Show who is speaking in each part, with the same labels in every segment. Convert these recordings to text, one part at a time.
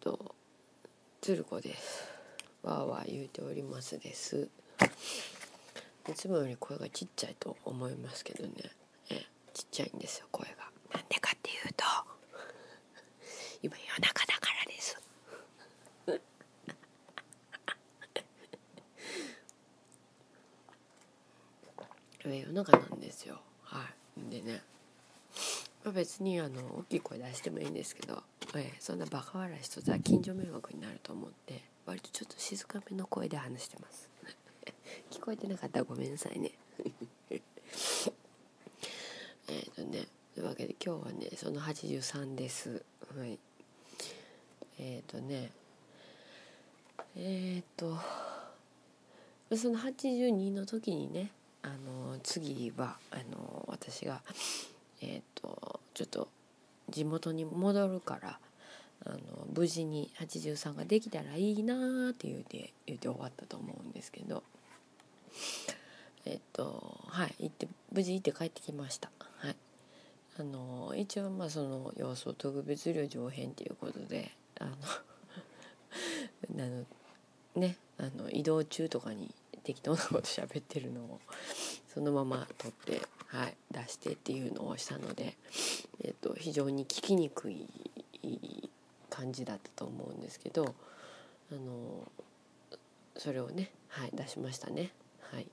Speaker 1: と鶴子です。わーわー言うておりますです。いつもより声がちっちゃいと思いますけどね。えちっちゃいんですよ声が。なんでかっていうと今夜中だからです。夜中なんですよ。はい。でね。まあ別にあの大きい声出してもいいんですけど、えそんなバカ笑い一つは近所迷惑になると思って割とちょっと静かめの声で話してます。聞こえてなかったらごめんなさいね。えっとねというわけで今日はねその83です。はい。えっ、とねえっ、とその82の時にねあの次はあの私がえっ、とちょっと地元に戻るからあの無事に83ができたらいいなって言うて言うて終わったと思うんですけど。えっとはい行って無事行って帰ってきました。はい。あの一応まあその様子を特別量上編ということであの あのねあの移動中とかに適当なこと喋ってるのをそのまま撮って、はい、出してっていうのをしたので、えっと非常に聞きにくい感じだったと思うんですけどあのそれをね、はい、出しましたね。はい、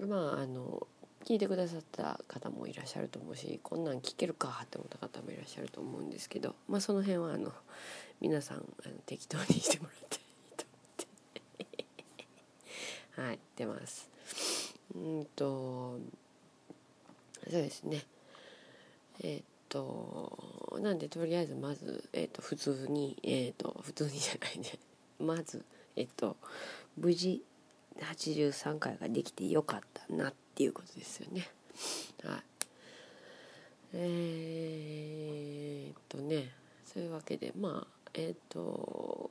Speaker 1: まああの聞いてくださった方もいらっしゃると思うしこんなん聞けるかって思った方もいらっしゃると思うんですけど、まあ、その辺はあの皆さんあの適当にしてもらっていいと思って。はい出ます。うんとそうですね。えっとなんでとりあえずまず、えっと普通にえっと普通にじゃないね。まずえっと無事83回ができてよかったなっていうことですよね。はい。えっとねそういうわけでまあえっと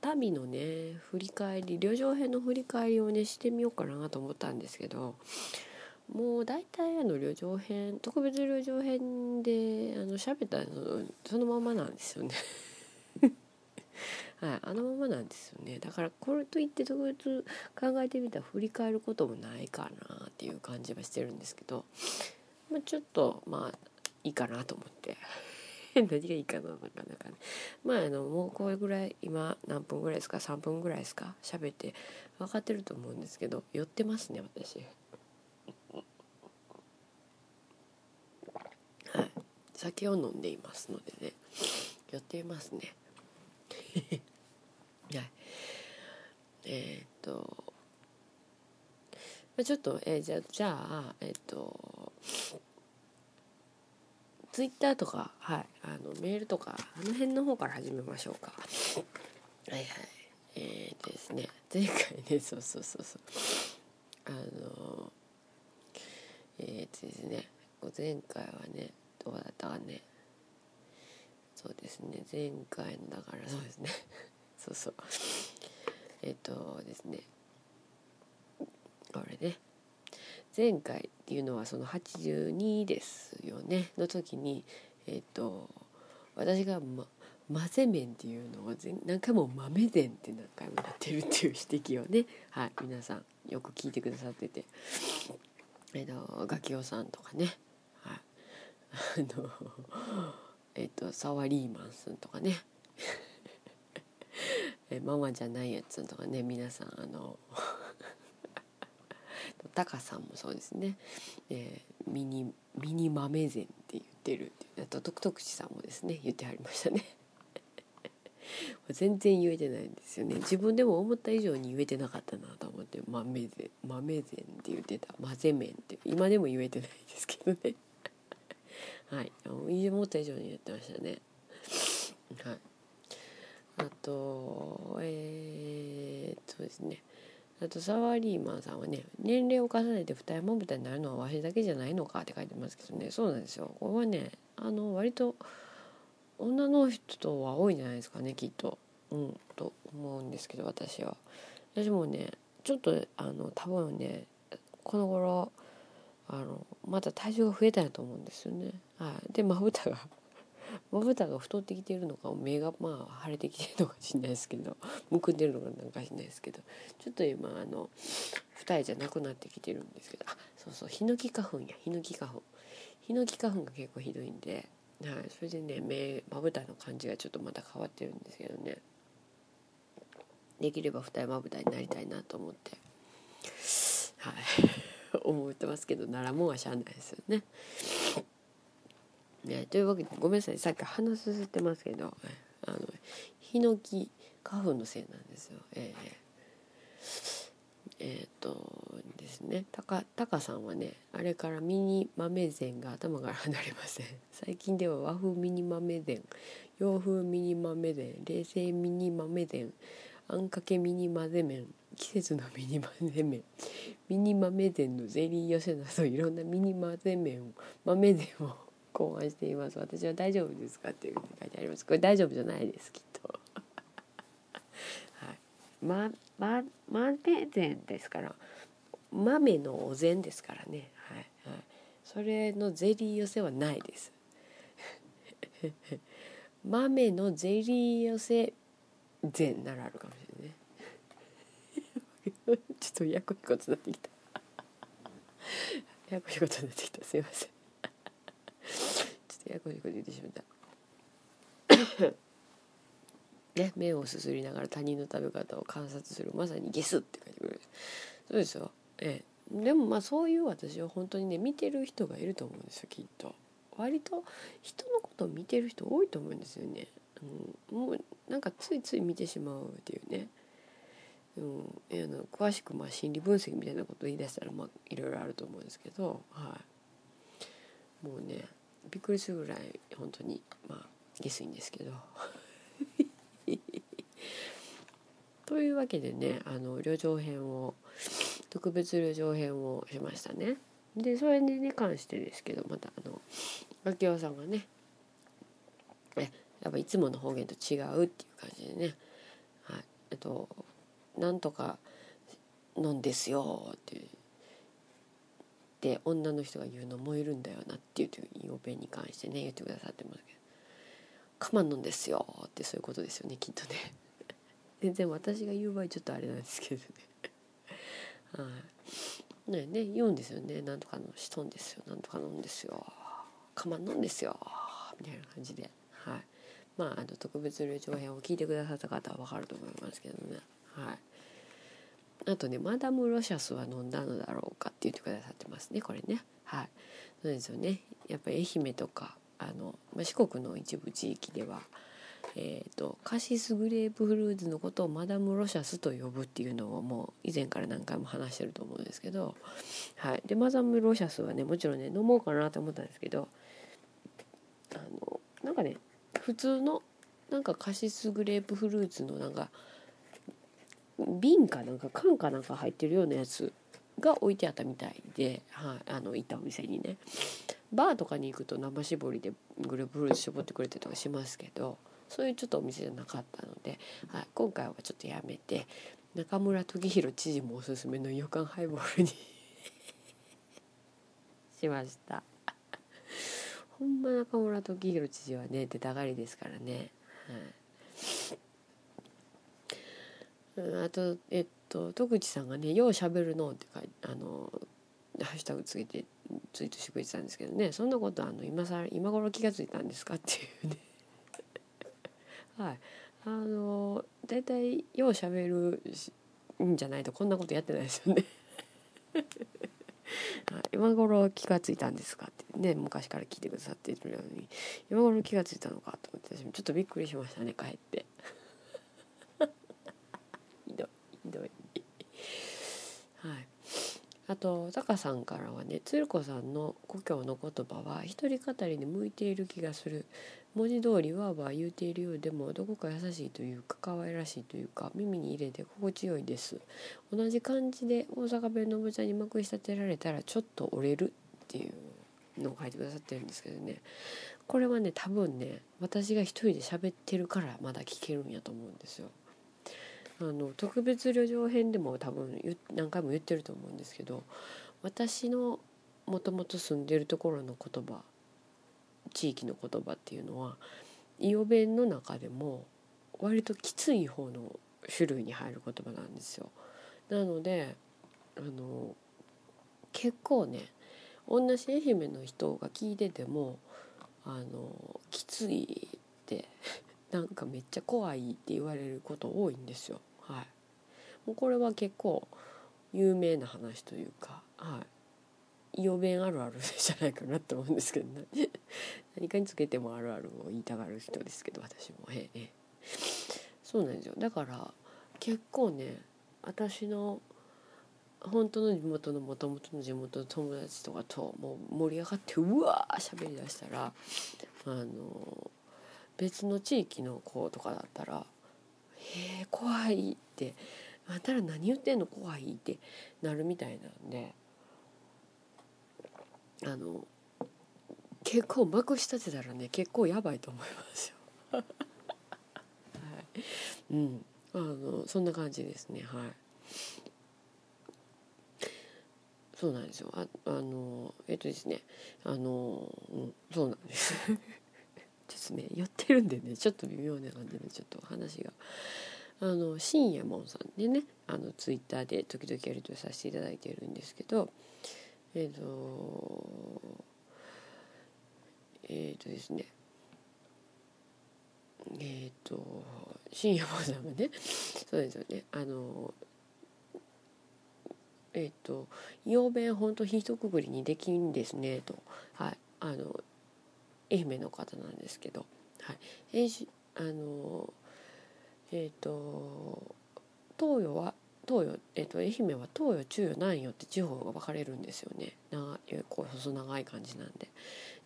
Speaker 1: 旅のね振り返り旅情編の振り返りをねしてみようかなと思ったんですけどもう大体あの旅情編特別旅情編であの喋ったのそのままなんですよね。はいあのままなんですよね。だからこれといって特別考えてみたら振り返ることもないかなっていう感じはしてるんですけど、まあ、ちょっとまあいいかなと思って。何がいいかななかなかね。まああのもうこれぐらい今何分ぐらいですか？3分ぐらいですか？喋って分かってると思うんですけど寄ってますね私。はい、酒を飲んでいますのでね寄っていますね。はい、えーっとちょっと、えーじゃあじゃあえーっとツイッターとか、はい、あのメールとかあの辺の方から始めましょうか。はいはい。えー、とですね前回ね そうそうそうそうあのえー、とですね前回はねどうだったね。そうですね。前回のだからそうですね。そうそう。えっ、とですね。これね。前回っていうのはその82ですよねの時にえっ、と私が、ま、混ぜ麺っていうのを何回も豆膳って何回もやってるっていう指摘をね。はい皆さんよく聞いてくださってて。えっ、とガキオさんとかね。あのえっ、とサワリーマンさんとかね。えママじゃないやつとかね皆さんあの タカさんもそうですね、えーミニミニ豆膳って言ってるってあとトクトクチさんもですね言ってはりましたね。全然言えてないんですよね。自分でも思った以上に言えてなかったなと思って豆膳豆膳って言ってた。混ぜ麺って今でも言えてないですけどね。はい。思った以上に言ってましたね。はい。あとえー、っとですね。あとサワリーマンさんはね年齢を重ねて二重まぶたになるのはわしだけじゃないのかって書いてますけどね。そうなんですよ。これはねあの割と女の人とは多いんじゃないですかねきっと。うんと思うんですけど私は。私もねちょっとあの多分ねこの頃あのまた体重が増えたんやと思うんですよね。はい。でまぶたが まぶたが太ってきてるのか目がまあ腫れてきてるのかしれないですけど むくんでるのかなんかしれないですけどちょっと今あの二重じゃなくなってきてるんですけどあそうそうヒノキ花粉やヒノキ花粉。ヒノキ花粉が結構ひどいんで、はい、それでね目まぶたの感じがちょっとまた変わってるんですけどね。できれば二重まぶたになりたいなと思って。はい。思ってますけどならもんはしゃあないですよね。ね、というわけでごめんなさい。さっき鼻すすってますけどあのヒノキ花粉のせいなんですよ。えー、えー、っとですね。タカタカさんはねあれからミニ豆膳が頭から離れません。最近では和風ミニ豆膳洋風ミニ豆膳冷製ミニ豆膳あんかけミニ混ぜ麺季節のミニ混ぜ麺。ミニ豆膳のゼリー寄せなどいろんなミニ混ぜ麺を豆膳を考案しています。私は大丈夫ですかっていうふうに書いてあります。これ大丈夫じゃないですきっと。はい。まま豆膳ですから。豆のお膳ですからね。はいはい。それのゼリー寄せはないです。豆のゼリー寄せ禅ならあるかもしれない。ちょっとやこしいことになってきた。やこしいことなってきた。すいません。ちょっとやこしいこと言ってしまった。ね目をすすりながら他人の食べ方を観察する。まさにゲスって書いてくる。そうですよ。ええ。でもまあそういう私は本当にね見てる人がいると思うんですよきっと。割と人のことを見てる人多いと思うんですよね。うん、もうなんかついつい見てしまうっていうね、うん、あの詳しくまあ心理分析みたいなことを言い出したらまあいろいろあると思うんですけど、はい、もうねびっくりするぐらい本当にまあ下水んですけど。というわけでねあの旅情編を特別旅情編をしましたね。でそれに関してですけどまたあの秋夫さんがねえやっぱいつもの方言と違うっていう感じでね「はい、えっとなんとかなんですよ」って。で女の人が言うのもいるんだよなっていう要弁に関してね言ってくださってますけど「かまんのんですよ」ってそういうことですよねきっとね。全然私が言う場合ちょっとあれなんですけどね。はい、ねね言うんですよね「なんとかのしとんですよ。なんとかなんですよ。かまんのんですよ」みたいな感じで。はい。まあ、あの特別流暢編を聞いてくださった方は分かると思いますけどね。はい。あとねマダム・ロシャスは飲んだのだろうかって言ってくださってますねこれね。はい。そうですよね。やっぱり愛媛とかあの、まあ、四国の一部地域ではえーと、カシスグレープフルーツのことをマダム・ロシャスと呼ぶっていうのをもう以前から何回も話してると思うんですけど、はい、でマダム・ロシャスはねもちろんね飲もうかなと思ったんですけどあのなんかね普通のなんかカシスグレープフルーツのなんか瓶かなんか缶かなんか入ってるようなやつが置いてあったみたいで、はい、あの行ったお店にね。バーとかに行くと生搾りでグレープフルーツ絞ってくれたりとかしますけどそういうちょっとお店じゃなかったので、はい、今回はちょっとやめて中村時弘知事もおすすめの予感ハイボールに しました。ほんま中村時弘知事はね出たがりですからね、はい、あとえっと徳地さんがね「ようしゃべるの」って書いあのハッシュタグつけてツイートしてくれてたんですけどねそんなことあの今さ今頃気が付いたんですかっていうね。はい。あの大体ようしゃべるんじゃないとこんなことやってないですよね。今頃気が付いたんですかってね昔から聞いてくださっているように今頃気が付いたのかと思って私もちょっとびっくりしましたね帰って。どいひどいはい。あとタカさんからはね鶴子さんの故郷の言葉は一人語りに向いている気がする。文字通りわーわー言うているようでもどこか優しいというか可愛らしいというか耳に入れて心地よいです同じ感じで大阪弁のおばちゃにまくし立てられたらちょっと折れるっていうのを書いてくださってるんですけどね。これはね多分ね私が一人で喋ってるからまだ聞けるんやと思うんですよ。あの特別旅情編でも多分何回も言ってると思うんですけど私のもともと住んでるところの言葉地域の言葉っていうのは伊予弁の中でも割ときつい方の種類に入る言葉なんですよ。なのであの結構ね同じ愛媛の人が聞いててもあのきついってなんかめっちゃ怖いって言われること多いんですよ。はい、もうこれは結構有名な話というか、はい、予弁あるあるじゃないかなと思うんですけど、ね、何かにつけてもあるあるを言いたがる人ですけど私も。ええそうなんですよ。だから結構ね私の本当の地元のもともとの地元の友達とかともう盛り上がってうわー喋りだしたらあの別の地域の子とかだったら「え怖い」って「あんたら何言ってんの？怖い」ってなるみたいなんで。あの結構まくし立てたらね結構やばいと思いますよ。はい、うん。あのそんな感じですね。はい。そうなんですよ。ああのえっとですね。あの、うん、そうなんです。ちょっとね寄ってるんでねちょっと微妙な感じでちょっと話が。あの深夜門さんでねあのツイッターで時々やり取りさせていただいているんですけどえっ、ー、とえっ、ー、とですねえっ、ー、と深夜門さんがねそうですよねあのえっ、と「曜弁ほんとひとくぐりにできんですね」とはいあの愛媛の方なんですけど、はい、えあのえっ、ー、と東予は東予、えーと、愛媛は東予中予南予って地方が分かれるんですよね長こう細長い感じなんで。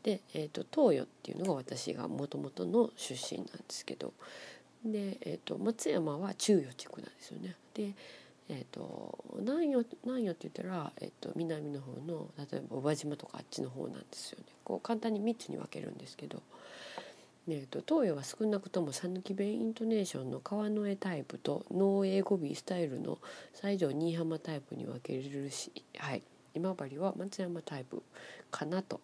Speaker 1: で、えーと、東予っていうのが私がもともとの出身なんですけどで、えーと、松山は中予地区なんですよね。でえーと、南予南予って言ったら、えーと、南の方の例えば宇和島とかあっちの方なんですよね。こう簡単に3つに分けるんですけど、えーと、東洋は少なくとも讃岐弁イントネーションの川の絵タイプと農英語尾スタイルの西条新居浜タイプに分けれるし、はい、今治は松山タイプかなと。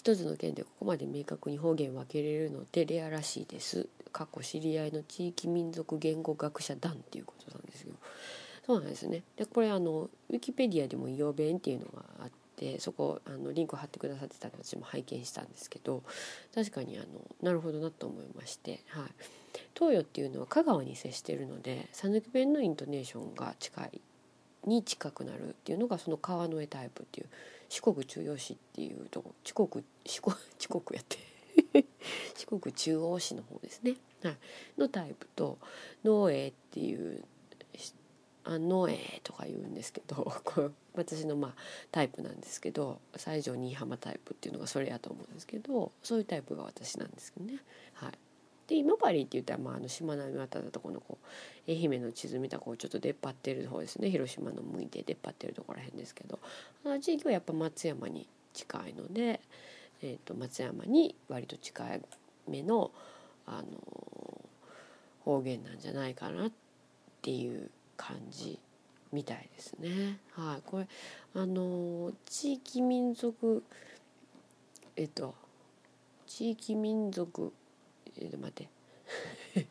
Speaker 1: 一つの県でここまで明確に方言分けれるのってレアらしいです。過去知り合いの地域民族言語学者団っていうことなんですよ。そうなんですね。でこれあのウィキペディアでも「イオ弁」っていうのがあってそこあのリンク貼ってくださってたので私も拝見したんですけど確かにあのなるほどなと思いまして、はい、東洋っていうのは香川に接してるので讃岐弁のイントネーションが近いに近くなるっていうのがその川の絵タイプっていう四国中央市っていうとこ四国四国 四国やって。四国中央市の方ですね、はい、のタイプと農営っていうあ農営とか言うんですけど これ私のまあタイプなんですけど西条新居浜タイプっていうのがそれやと思うんですけどそういうタイプが私なんですけどね。はい、で今治って言ったら、まあ、あのしまなみ渡ったとこのこう愛媛の地図見たこうちょっと出っ張ってる方ですね。広島の向いて出っ張ってるところらへんですけど。あの地域はやっぱ松山に近いので、えー、と松山に割と近い目の、あの方言なんじゃないかなっていう感じみたいですね。はい、これあの地域民族えっと地域民族えっと待って。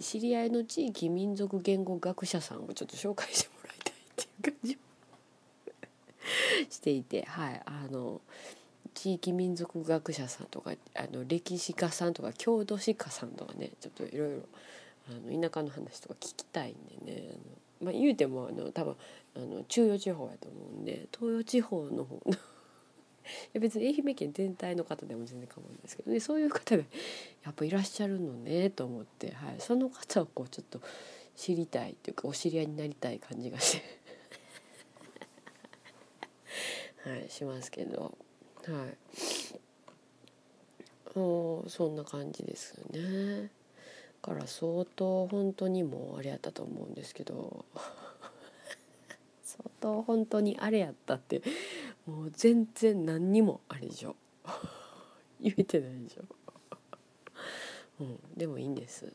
Speaker 1: 知り合いの地域民族言語学者さんをちょっと紹介してもらいたいっていう感じ。していてはいあの地域民族学者さんとかあの歴史家さんとか郷土史家さんとかねちょっといろいろ田舎の話とか聞きたいんでね。あのまあ、言うてもあの多分あの中予地方やと思うんで東洋地方の方のや別に愛媛県全体の方でも全然構わないですけどね。そういう方がやっぱいらっしゃるのねと思って、はい、その方をこうちょっと知りたいっていうかお知り合いになりたい感じがして。はいしますけど。はい。おそんな感じですよね。から相当本当にもうあれやったと思うんですけど。相当本当にあれやったってもう全然何にもあれでしょ。言えてないでしょ。うんでもいいんです。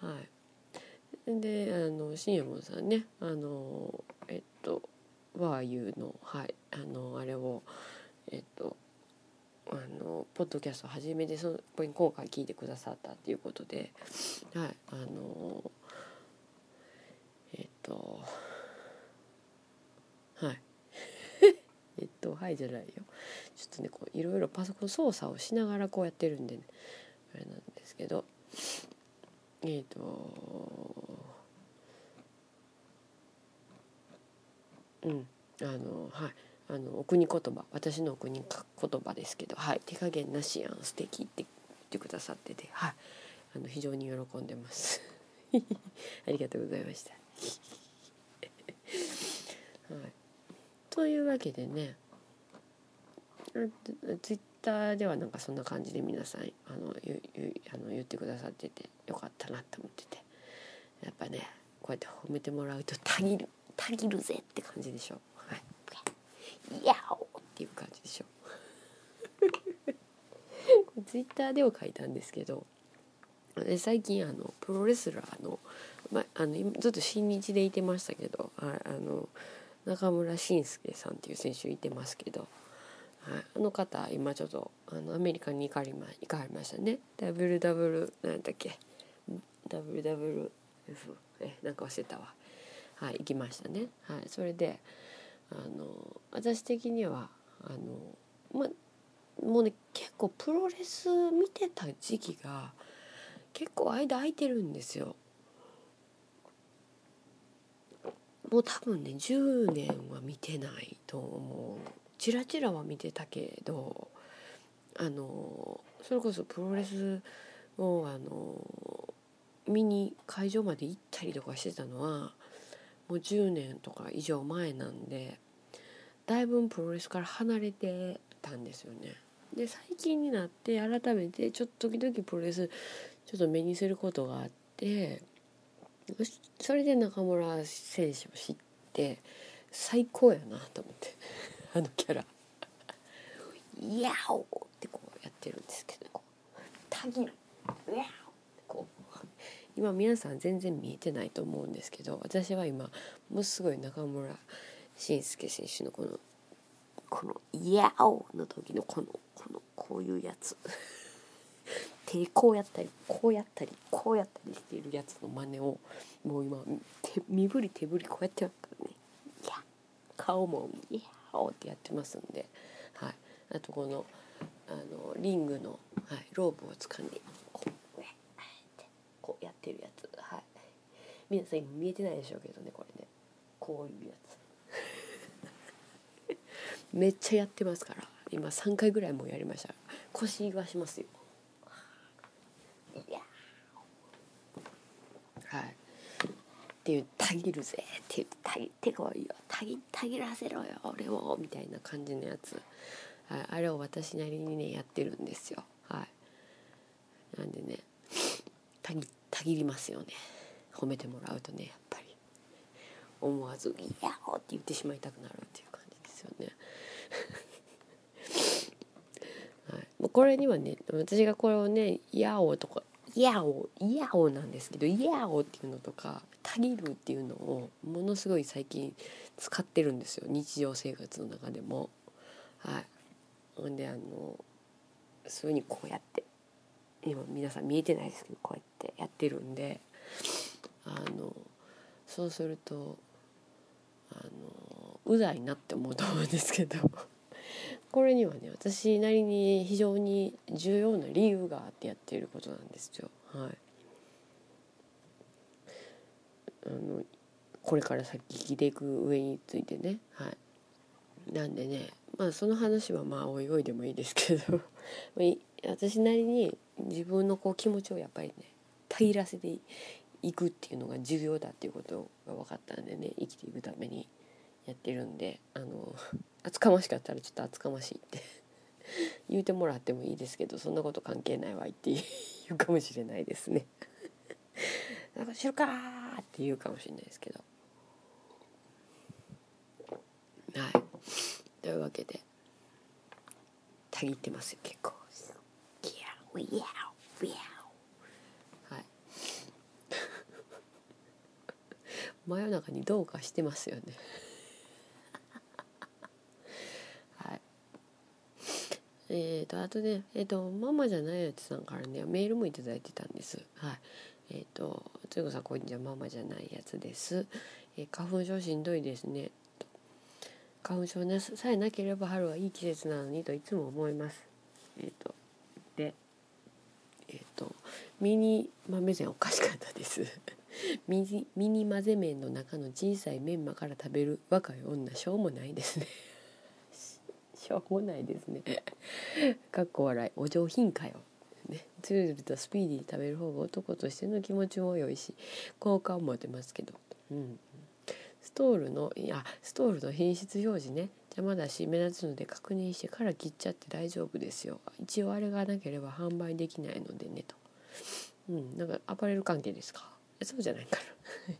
Speaker 1: はい。であの新右衛門さんね。あのえっとワーユーのはい。あのあれをえっとあのポッドキャスト初めてそのこに今回聞いてくださったっていうことで。はい。あのえっとはい。えっとはいじゃないよ。ちょっとねこういろいろパソコン操作をしながらこうやってるんでね。あれなんですけど。えっとうん。あのはい。あのお国言葉。私のお国言葉ですけど「はい。手加減なしやん。素敵って言ってくださってて。はい。あの非常に喜んでます。ありがとうございました。は いというわけでね。ツイッターではなんかそんな感じで皆さんあのゆゆあの言ってくださっててよかったなって思ってて。やっぱねこうやって褒めてもらうとたぎるたぎるぜって感じでしょ。はい「やお!」っていう感じでしょ。ツイッターでは書いたんですけど最近あのプロレスラーの,、まあ、のずっと新日でいてましたけどああの中村慎介さんっていう選手いてますけどはい、あの方今ちょっとあのアメリカに行かれま行かれましたね WW 何だっけ？WWF えなんか忘れたわ。はい行きましたね。はいそれであの私的にはあのまもうね結構プロレス見てた時期が結構間空いてるんですよ。もう多分ね10年は見てないと思うチラチラは見てたけどあのそれこそプロレスをあの見に会場まで行ったりとかしてたのはもう10年とか以上前なんでだいぶプロレスから離れてたんですよね。で最近になって改めてちょっと時々プロレスちょっと目にすることがあってそれで中村選手を知って最高やなと思って あのキャラ「ヤオ!」ってこうやってるんですけどこう「たぎる!」「ヤオ!」こう今皆さん全然見えてないと思うんですけど私は今ものすごい中村慎介選手のこのこの「ヤオ!」の時のこのこのこういうやつ 手こうやったりこうやったりこうやったりしているやつの真似をもう今手身振り手振りこうやってますからね。顔も「いやおってやってますんで、はい、あとこのあのリングの、はい、ロープを掴んでこう,、ね、こうやってるやつ、はい、皆さん今見えてないでしょうけどねこれね。こういうやつ。めっちゃやってますから。今3回ぐらいもうやりました。腰がしますよいやはいっていう「たぎるぜ」っていう「たぎってこいよ。たぎたぎらせろよ。俺を」みたいな感じのやつ、はい、あれを私なりにねやってるんですよ。はい。なんでねたぎたぎりますよね。褒めてもらうとねやっぱり。思わず「いやお!」って言ってしまいたくなるっていう感じですよね。はい、もうこれにはね私がこれをね「やお」とか「やお」「やお」なんですけど「やお」っていうのとかたぎるっていうのをものすごい最近使ってるんですよ。日常生活の中でも。はい、ほんであのそういうふうにこうやって。今皆さん見えてないですけどこうやってやってるんで。あのそうするとあのうざいなって思うと思うんですけど。これにはね私なりに非常に重要な理由があってやっていることなんですよ。はい。あのこれから先聞いていく上についてね。はい。なんでねまあその話はまあおいおいでもいいですけど。私なりに自分のこう気持ちをやっぱりねたぎらせていくっていうのが重要だっていうことが分かったんでね生きていくためにやってるんであの 厚かましかったらちょっと厚かましいって 言うてもらってもいいですけどそんなこと関係ないわいって言うかもしれないですね。なんか知るかって言うかもしれないですけど。はい。というわけで。たぎってますよ結構。ギャウギャウギャウはい。真夜中にどうかしてますよね。えーとあとねえっ、とママじゃないやつさんからねメールもいただいてたんです。はい。えっ、とつゆこさんこんにちはママじゃないやつです、えー花粉症しんどいですね。花粉症ねさえなければ春はいい季節なのにといつも思います。えっ、と。でえっ、と。ミニ豆膳おかしかったです。ミニミニ混ぜ麺の中の小さいメンマから食べる若い女しょうもないですね。しょうもないですね。かっこ笑い。お上品かよ。ね。つるつるとスピーディーに食べる方が男としての気持ちも良いし好感も持てますけど。うん。ストールのいやストールの品質表示ね。邪魔だし目立つので確認してから切っちゃって大丈夫ですよ。一応あれがなければ販売できないのでねと。うん。なんかアパレル関係ですか？そうじゃないかな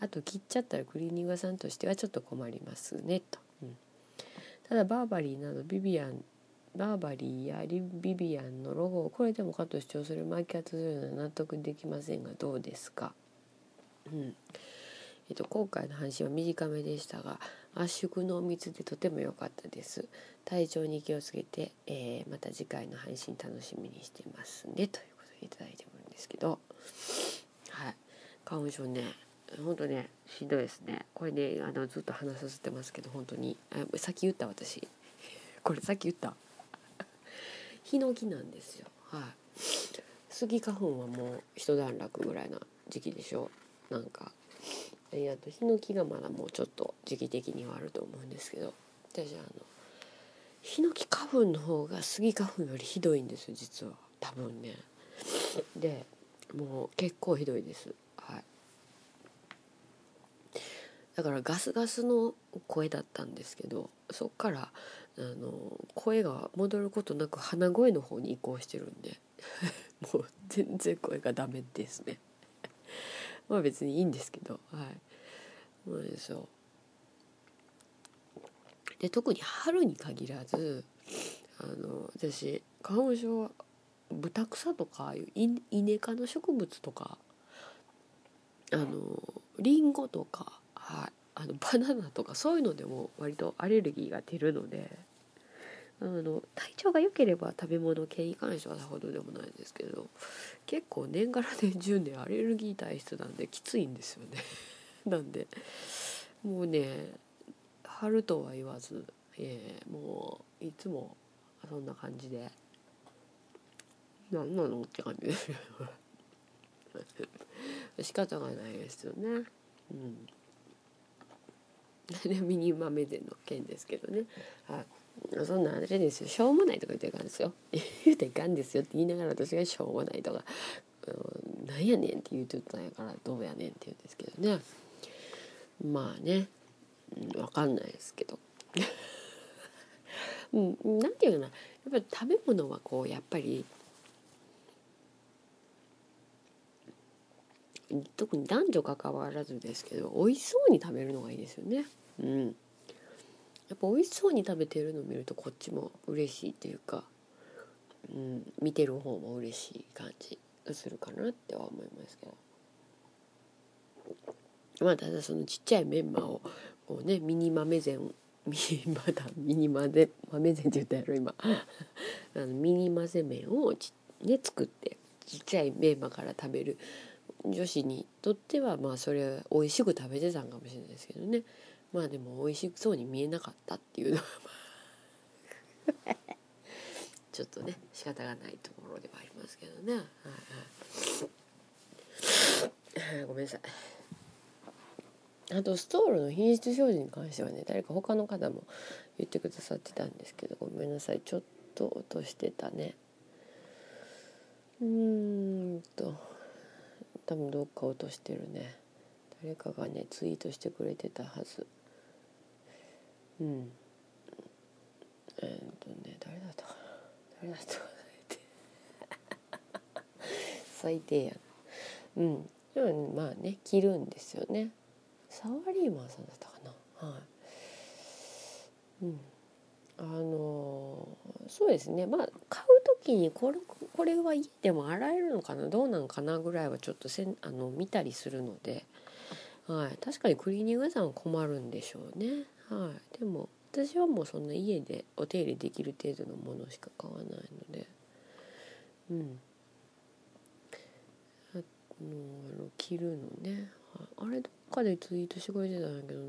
Speaker 1: あと切っちゃったらクリーニング屋さんとしてはちょっと困りますねと、うん、ただバーバリーなどビビアンバーバリーやリビビアンのロゴをこれでもかと主張するマーキャットするのは納得できませんがどうですか？うん。えっと、今回の配信は短めでしたが圧縮の密でとても良かったです。体調に気をつけて、えーまた次回の配信楽しみにしてますね。ということでいただいてるんですけど。はい。花粉症ね本当ねしんどいですね。これねあのずっと話させてますけど本当に。あさっき言った私。これさっき言った。ヒノキなんですよ。はい。スギ花粉はもう一段落ぐらいな時期でしょ。うなんか。えあとヒノキがまだもうちょっと時期的にはあると思うんですけど。私あのヒノキ花粉の方がスギ花粉よりひどいんですよ実は。多分ね。でもう結構ひどいです。はい。だからガスガスの声だったんですけどそっからあの声が戻ることなく鼻声の方に移行してるんで。もう全然声がダメですね。まあ別にいいんですけどはい。そう。ですよで特に春に限らずあの私花粉症はブ草とかああいうイイネ科の植物とかあのリンゴとか、はい、あのバナナとかそういうのでも割とアレルギーが出るのであの体調が良ければ食べ物系に関してはさほどでもないんですけど結構年がら年中でアレルギー体質なんできついんですよね。なんでもうね春とは言わず、えーもういつもそんな感じで何なのって感じですよ。仕方がないですよね。うん。ミニ豆での件ですけどね。はいそんなあれですよ。しょうもないとか言っていかんですよ。言うていかんですよって言いながら私がしょうもないとか。うんなんやねんって言うてたんやからどうやねんって言うんですけどね。まあね、うん、分かんないですけど。うんなんていうかな。やっぱり食べ物はこうやっぱり特に男女関わらずですけど美味しそうに食べるのがいいですよね。うん、やっぱ美味しそうに食べてるのを見るとこっちも嬉しいっていうか、うん、見てる方も嬉しい感じがするかなっては思いますけど。まあただそのちっちゃいメンマをこうねミニ豆膳 ミニまだミニ豆豆膳って言ったやろ今 あのミニ混ぜ麺をち、ね、作ってちっちゃいメンマから食べる女子にとってはまあそれ美味しく食べてたんかもしれないですけどね。まあでも美味しそうに見えなかったっていうのはちょっとね仕方がないところではありますけどね、はいはい、ごめんなさい。あとストールの品質表示に関してはね誰か他の方も言ってくださってたんですけどごめんなさい。ちょっと落としてたね。うーんと。多分どっか落としてるね。誰かがねツイートしてくれてたはず。うん。えー、っとね誰だったかな。誰だったかなって。最低やうん。でもまあね着るんですよね。サワリーマンさんだったかな。はい。うん。あのそうですね。まあ買う時にこれこれは家でも洗えるのかな？どうなんかなぐらいはちょっとせんあの見たりするので、はい、確かにクリーニング屋さんは困るんでしょうね、はい、でも私はもうそんな家でお手入れできる程度のものしか買わないので。うん。あの着るのね。あれどっかでツイートしてくれてたんやけどな。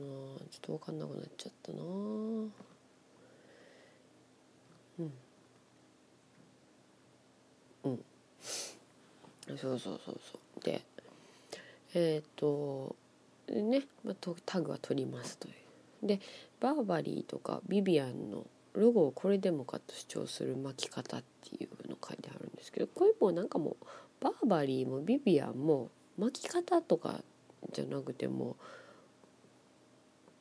Speaker 1: ちょっと分かんなくなっちゃったな。うん。そうそうそうそう。でえっ、とね、まあ、タグは取りますという。でバーバリーとかビビアンのロゴをこれでもかと主張する巻き方っていうの書いてあるんですけどこれもなんかもうバーバリーもビビアンも巻き方とかじゃなくても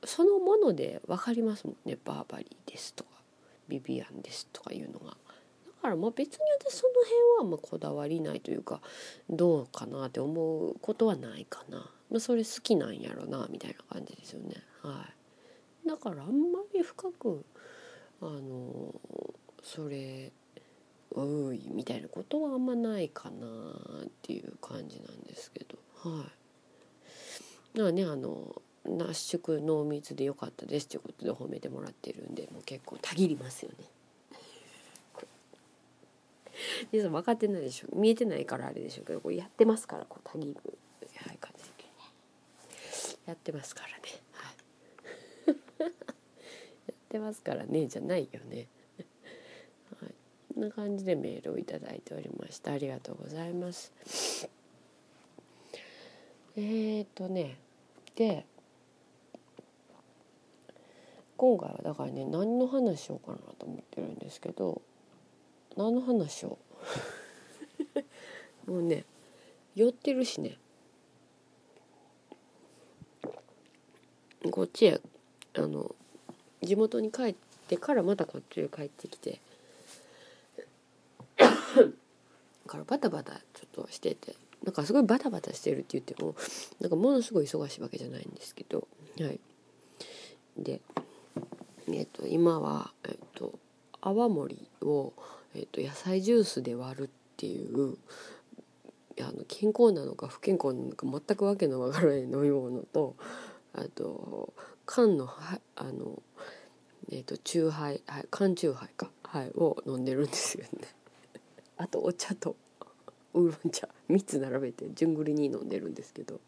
Speaker 1: そのもので分かりますもんね。バーバリーですとかビビアンですとかいうのが。からまあ別に私その辺はまあこだわりないというかどうかなって思うことはないかな、まあ、それ好きなんやろなみたいな感じですよね。はい。だからあんまり深くあのそれういみたいなことはあんまないかなっていう感じなんですけど。はい。だからねあの圧縮濃密で良かったですということで褒めてもらってるんでもう結構たぎりますよね。皆さん分かってないでしょ。見えてないからあれでしょうけどこうやってますからこうたぎる、はい、感じやってますからね、はい、やってますからねじゃないよね。はい、こんな感じでメールをいただいておりました。ありがとうございます。えー、っとね。で今回はだからね何の話しようかなと思ってるんですけど何の話を もうね酔ってるしね。こっちへあの地元に帰ってからまたこっちへ帰ってきて。からバタバタちょっとしてて。なんかすごいバタバタしてるって言ってもなんかものすごい忙しいわけじゃないんですけど。はい。でえっと今はえっと泡盛をえーと、野菜ジュースで割るっていうあの健康なのか不健康なのか全くわけのわからない飲み物とあと缶のはあのえっ、ー、と酎ハイ、はい、缶酎ハイか、はい、を飲んでるんですよね。あとお茶とウーロン茶3つ並べて順繰りに飲んでるんですけど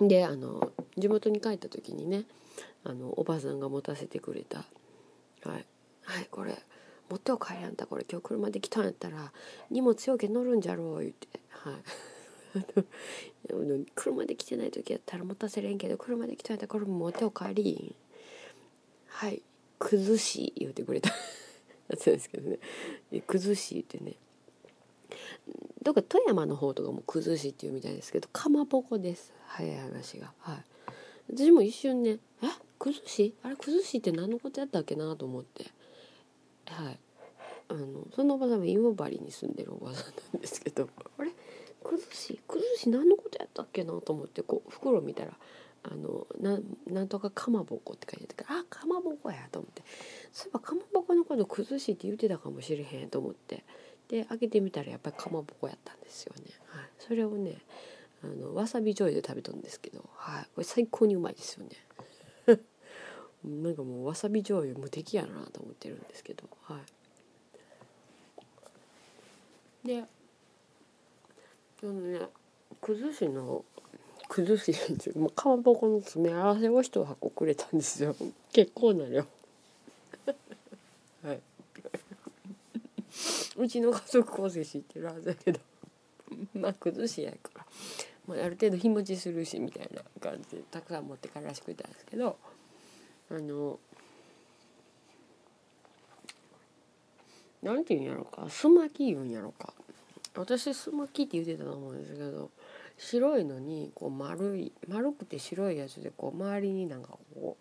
Speaker 1: であの地元に帰った時にねあのおばさんが持たせてくれた、はい、はいこれ持ってお帰りあんたこれ今日車で来たんやったら荷物よけ乗るんじゃろう言って。はい。車で来てない時やったら持たせれんけど車で来たんやったらこれ持ってお帰りはい。崩し言うてくれた。やつですけどね。崩し言ってね。どっか富山の方とかも崩しっていうみたいですけどかまぼこです。早い話が。はい。私も一瞬ねえ？崩し？あれ崩しって何のことやったっけなと思って。はい。あのそのおばさんは今治に住んでるおばさんなんですけどあれ？崩し崩し何のことやったっけなと思ってこう袋見たらあのななんとかかまぼこって書いてあったからあかまぼこやと思って。そういえばかまぼこのこと崩しって言ってたかもしれへんと思って。で開けてみたらやっぱりかまぼこやったんですよね。はい、それをねあのわさび醤油で食べたんですけど、はい、これ最高にうまいですよね。なんかもうわさび醤油無敵やなと思ってるんですけど。はい。でそのね崩しの崩しもうかまぼこの詰め合わせを一箱くれたんですよ。結構な量。はい。うちの家族構成知ってるはずだけど。まあ崩しやから、まあ、ある程度日持ちするしみたいな感じでたくさん持ってからしくれたんですけど。あのなんて言うんやろか。すまき言うんやろか。私すまきって言ってたと思うんですけど白いのにこう丸い丸くて白いやつでこう周りになんかこ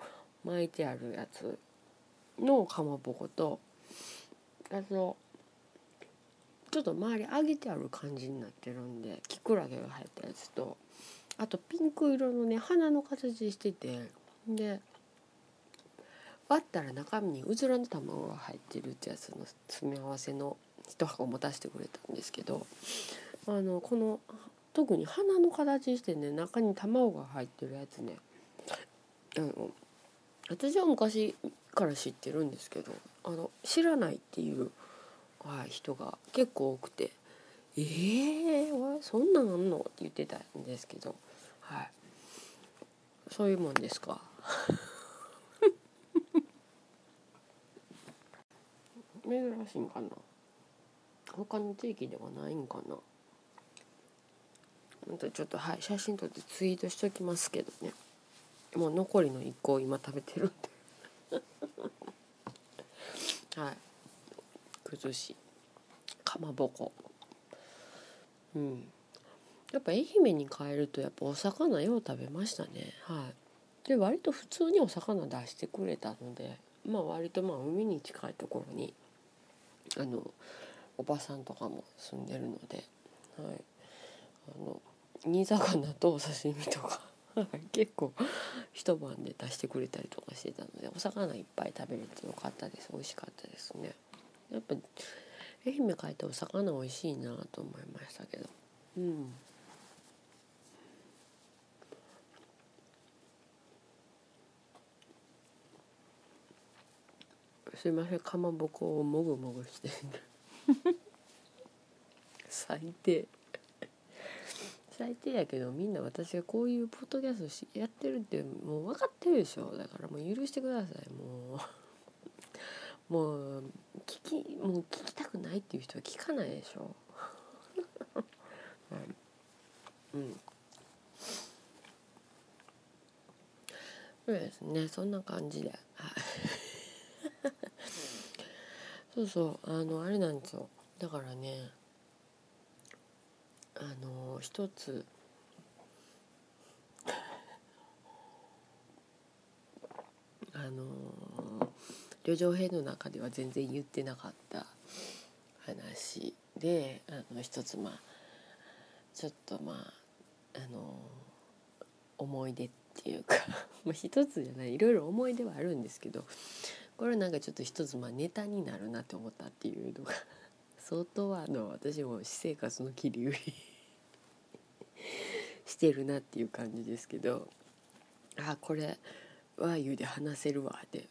Speaker 1: う巻いてあるやつのかまぼことあとちょっと周り上げてある感じになってるんできくらげが入ったやつとあとピンク色のね花の形しててで割ったら中身にうずらの卵が入ってるってやつの詰め合わせの一箱持たせてくれたんですけどあのこの特に花の形してね中に卵が入ってるやつねあの私は昔から知ってるんですけどあの知らないっていう、はい、人が結構多くて「えー、そんなんあんの?」って言ってたんですけど、はい、そういうもんですか。珍しいんかな。他の地域ではないんかな。またちょっとはい写真撮ってツイートしときますけどね。もう残りの1個を今食べてるんで。はい。崩し。かまぼこ。うん。やっぱ愛媛に帰るとやっぱお魚よう食べましたね。はい。で割と普通にお魚出してくれたのでまあ割とまあ海に近いところにあのおばさんとかも住んでるので、はい、あの煮魚とお刺身とか結構一晩で出してくれたりとかしてたのでお魚いっぱい食べれてよかったです。美味しかったですね。やっぱ愛媛帰ってお魚美味しいなと思いましたけど。うん。すいません。かまぼこをもぐもぐして 最低。最低やけどみんな私がこういうポッドキャストやってるってもう分かってるでしょ。だからもう許してください。もう。もう聞きもう聞きたくないっていう人は聞かないでしょ。うん、そうですね。そんな感じで そうそうあのあれなんですよ。だからねあの一つあの旅情編の中では全然言ってなかった話であの一つまあちょっとまああの思い出っていうか 一つじゃないいろいろ思い出はあるんですけどこれなんかちょっと一つまあネタになるなって思ったっていうのが相当あの私も私生活の切り売りしてるなっていう感じですけどあこれは言うで話せるわって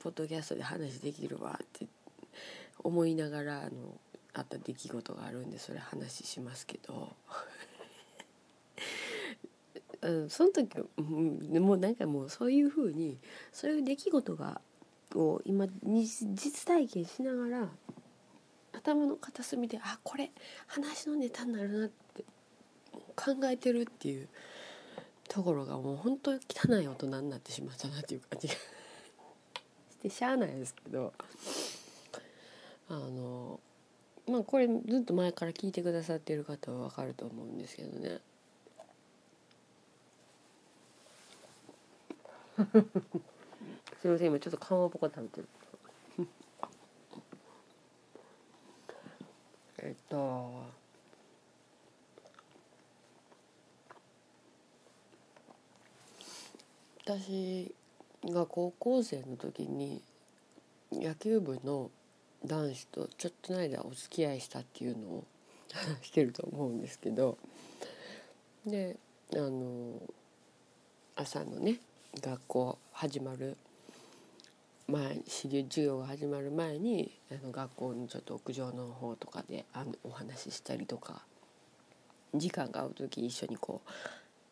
Speaker 1: ポッドキャストで話できるわって思いながらあのあった出来事があるんでそれ話しますけど、その時、もうなんかもうそういうふうにそういう出来事がを今実体験しながら頭の片隅であこれ話のネタになるなって考えてるっていうところがもう本当汚い大人になってしまったなっていう感じが してしゃあないですけどあのまあこれずっと前から聞いてくださってる方は分かると思うんですけどね。すいません今ちょっとかまぼこ食べてる。えっと。私が高校生の時に野球部の男子とちょっとの間お付き合いしたっていうのを してると思うんですけど。であの朝のね学校始まる前授業が始まる前にあの学校のちょっと屋上の方とかであのお話ししたりとか時間が合う時一緒にこ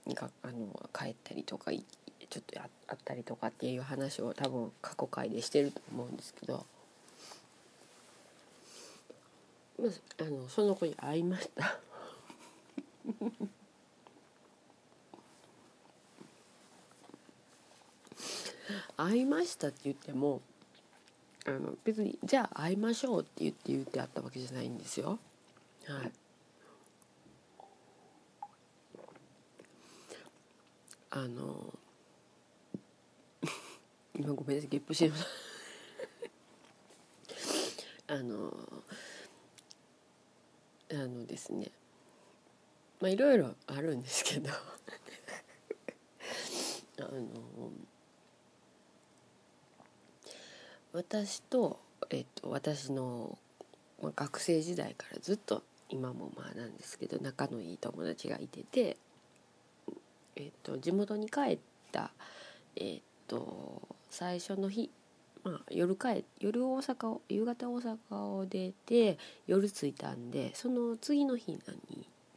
Speaker 1: うがあの帰ったりとかちょっとあったりとかっていう話を多分過去回でしてると思うんですけど、まあ、あのその子に会いました。会いましたって言ってもあの別にじゃあ会いましょうって言って言ってあったわけじゃないんですよ。はい。あの 今ごめんなさいゲップしてますあのあのですねまあいろいろあるんですけど あの私と、えっと、私の、まあ、学生時代からずっと今もまあなんですけど仲のいい友達がいてて、えっと、地元に帰った、えっと、最初の日、まあ、夜帰夜大阪を夕方大阪を出て夜着いたんでその次の日に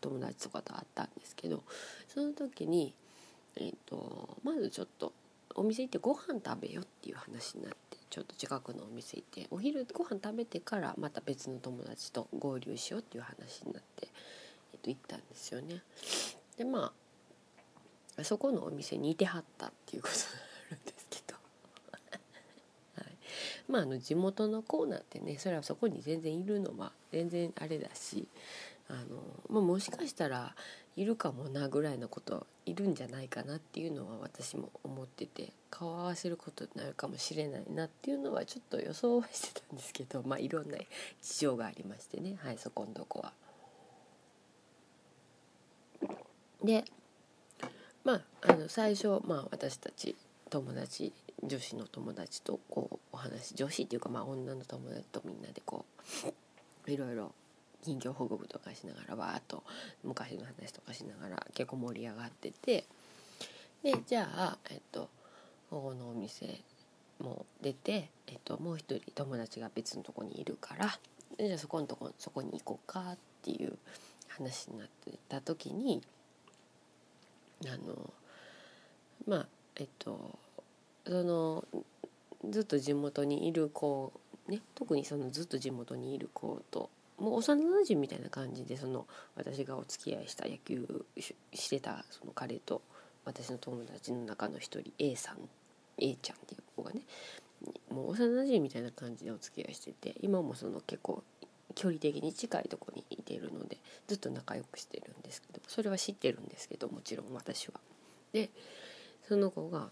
Speaker 1: 友達とかと会ったんですけどその時に、えーと、まずちょっとお店行ってご飯食べよっていう話になってちょっと近くのお店行ってお昼ご飯食べてからまた別の友達と合流しようっていう話になって、えー、と行ったんですよね。でまあそこのお店にいてはったっていうことになるんですけど はい、まああの地元の子なんてねそれはそこに全然いるのは全然あれだしあの、まあ、もしかしたらいるかもなぐらいのこといるんじゃないかなっていうのは私も思ってて顔合わせることになるかもしれないなっていうのはちょっと予想はしてたんですけど まあいろんな事情がありましてねはいそこんとこは。でまああの最初、まあ、私たち友達女子の友達とこうお話女子っていうかまあ女の友達とみんなでこういろいろ近況報告とかしながらわーっと昔の話とかしながら結構盛り上がってて。でじゃあえっとここのお店も出て、えっと、もう一人友達が別のとこにいるからじゃあそこのとこそこに行こうかっていう話になってた時にあのまあえっとそのずっと地元にいる子ね特にそのずっと地元にいる子ともう幼なじみみたいな感じでその私がお付き合いした野球してたその彼と私の友達の中の一人 A さん A ちゃんっていう子がねもう幼なじみみたいな感じでお付き合いしてて今もその結構距離的に近いとこにいているのでずっと仲良くしてるんですけどそれは知ってるんですけどもちろん私は。で その子が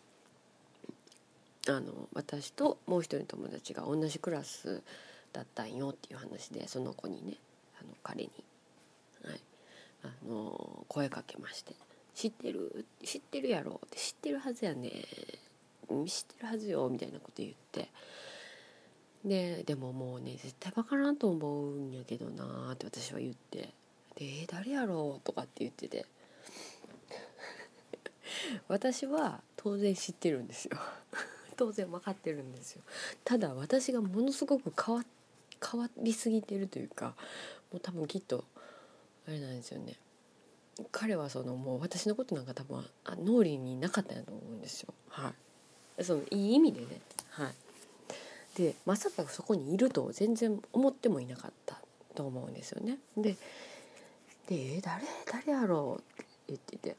Speaker 1: あの私ともう一人の友達が同じクラスだったんよっていう話でその子にねあの彼に、はい、あの声かけまして「知ってる？知ってるやろ」って「知ってるはずやね。知ってるはずよ」みたいなこと言って。ででももうね絶対分からんと思うんやけどなって私は言って「でえ誰やろ?」とかって言ってて。私は当然知ってるんですよ。当然分かってるんですよ。ただ私がものすごく変わ変わりすぎてるというかもう多分きっとあれなんですよね。彼はそのもう私のことなんか多分あ脳裏になかったんやと思うんですよ。はい。そのいい意味でね。はい。でまさかそこにいると全然思ってもいなかったと思うんですよね。で「で誰誰やろう?」って言ってて。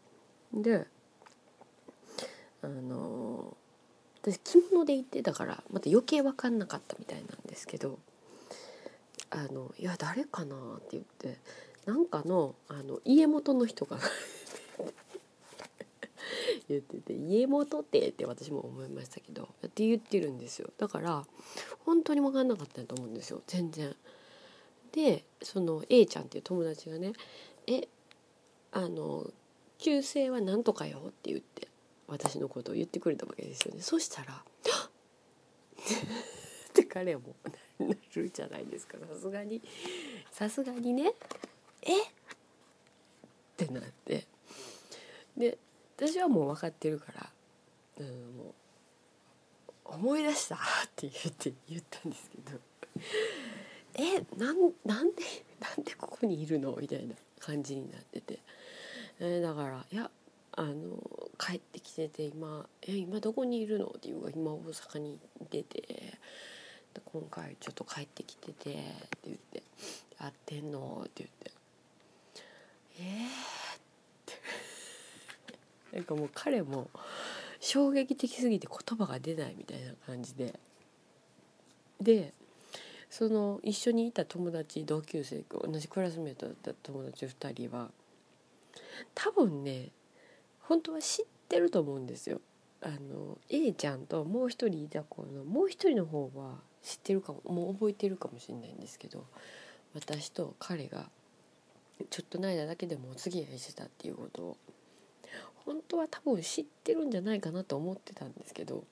Speaker 1: であの私着物で行ってたからまた余計分かんなかったみたいなんですけど「あのいや誰かな?」って言ってなんかのあの家元の人が 言ってて「家元って」って私も思いましたけどって言ってるんですよだから本当に分かんなかったと思うんですよ全然。でその A ちゃんっていう友達がね「えあの旧姓は何とかよ」って言って私のことを言ってくれたわけですよねそしたら「って彼も なるじゃないですか。さすがに。さすがにね。え？ってなって。で私はもう分かってるから、うん、もう思い出したって言って言ったんですけど。え？なんなんでなんでここにいるの？みたいな感じになってて、えー、だからいやあの帰ってきてて今「え今どこにいるの?」っていうか今大阪に出て。今回ちょっと帰ってきててって言って「会ってんの?」って言って「えー?」って なんかもう彼も衝撃的すぎて言葉が出ないみたいな感じででその一緒にいた友達同級生同じクラスメートだった友達2人は多分ね本当は知ってると思うんですよ。あの A ちゃんともう一人いた子のもう一人の方は知ってるかももう覚えてるかもしれないんですけど私と彼がちょっとの間だけでもお付き合いしてたっていうことを本当は多分知ってるんじゃないかなと思ってたんですけど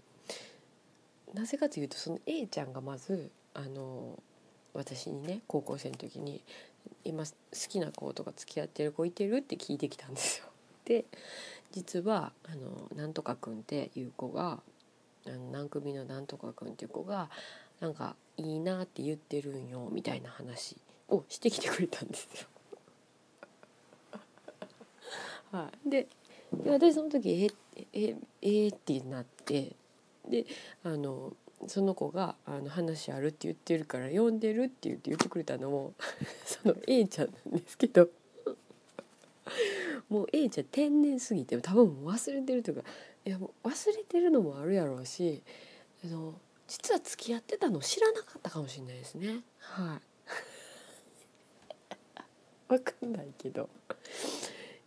Speaker 1: なぜかというとその A ちゃんがまずあの私にね高校生の時に「今好きな子とか付き合ってる子いてる?」って聞いてきたんですよ。で実はあのなんとかくんっていう子が何組のなんとかくんっていう子がなんかいいなって言ってるんよみたいな話をしてきてくれたんですよ。はい、で私その時「ええええってなってであのその子があの話あるって言ってるから呼んでるって言って言ってくれたのも その A ちゃんなんですけどもう A ちゃん天然すぎて多分忘れてるというかいやもう忘れてるのもあるやろうしあの実は付き合ってたの知らなかったかもしれないですね。はい。分かんないけど。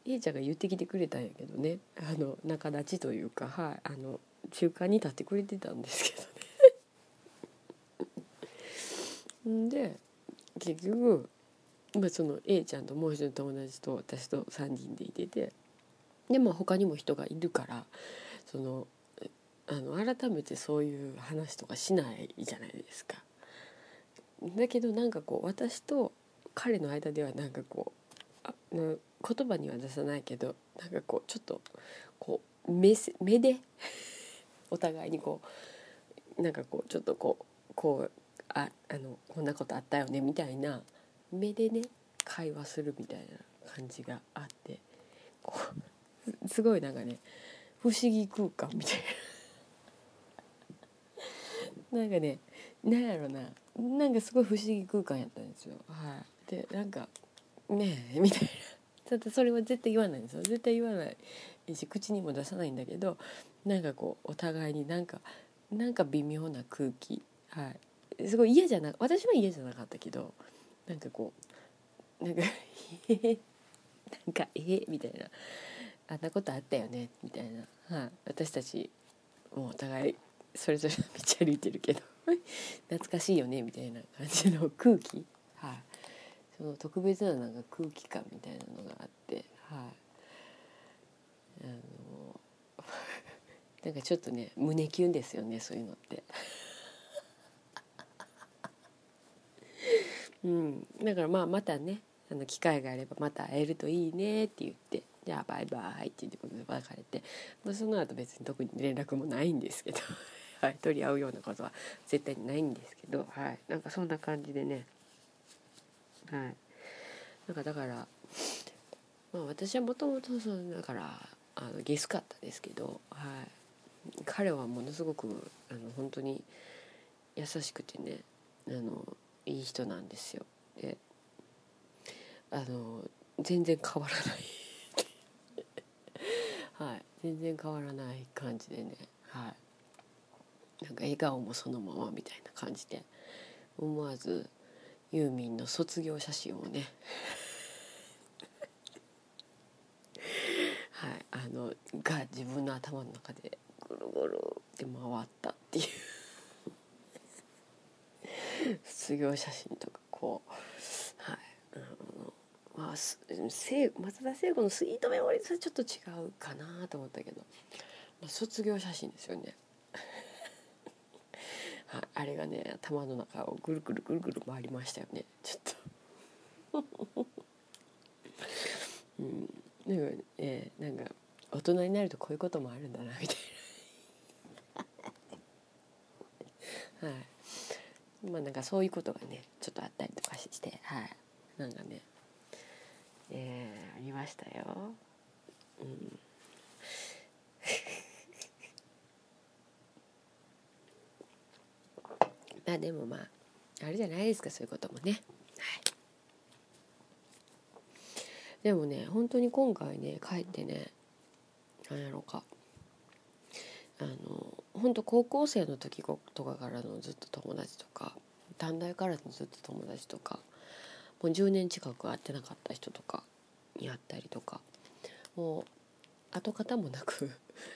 Speaker 1: A ちゃんが言ってきてくれたんやけどね。あの仲立ちというかはい。あの中間に立ってくれてたんですけどね。で結局まあ、その A ちゃんともう一人の友達と私と3人でいてて。でも他にも人がいるからそのあの改めてそういう話とかしないじゃないですか。だけどなんかこう私と彼の間ではなんかこうあ言葉には出さないけどなんかこうちょっとこう目目で お互いにこうなんかこうちょっとこうこうああのこんなことあったよねみたいな目でね会話するみたいな感じがあってこう すごいなんかね不思議空間みたいななんかねなんやろな。なんかすごい不思議空間やったんですよ。はい。でなんかねえ みたいな。ただそれは絶対言わないんですよ。絶対言わないし口にも出さないんだけどなんかこうお互いになんかなんか微妙な空気。はい。すごい嫌じゃな私は嫌じゃなかったけどなんかこうなんか「えー、なんかえー、みたいな「あんなことあったよね」みたいな、はあ、私たちもうお互いそれぞれ道歩いてるけど 懐かしいよねみたいな感じの空気、はあ、その特別ななんか空気感みたいなのがあって、はあ、あの なんかちょっとね胸キュンですよねそういうのって。うん、だからまあまたねあの機会があればまた会えるといいねって言ってじゃあバイバイって言ってことで別れて、まあ、その後別に特に連絡もないんですけど、はい、取り合うようなことは絶対にないんですけど、はい、なんかそんな感じでね。はい。なんかだから、まあ、私はもともとそのだからあのゲスかったですけど、はい、彼はものすごくあの本当に優しくてねあのいい人なんですよ。であの全然変わらない。はい。全然変わらない感じでね。はい。なんか笑顔もそのままみたいな感じで思わずユーミンの卒業写真をね はいあのが自分の頭の中でぐるぐるって回ったっていう卒業写真とかこうはいあのまあ松田聖子の「スイートメモリーズ」はちょっと違うかなと思ったけど、まあ、卒業写真ですよね。はい、あれがね頭の中をぐるぐるぐるぐる回りましたよね。ちょっと。うん、なんか、えー、なんか大人になるとこういうこともあるんだなみたいな。はい。まあなんかそういうことがねちょっとあったりとかしてはい。なんかねえー、ありましたよ。うん。まあでもまああるじゃないですかそういうこともね。はい。でもね本当に今回ね帰ってね何やろうか。あの本当高校生の時とかからのずっと友達とか短大からのずっと友達とかもう10年近く会ってなかった人とかに会ったりとかもう跡形もなく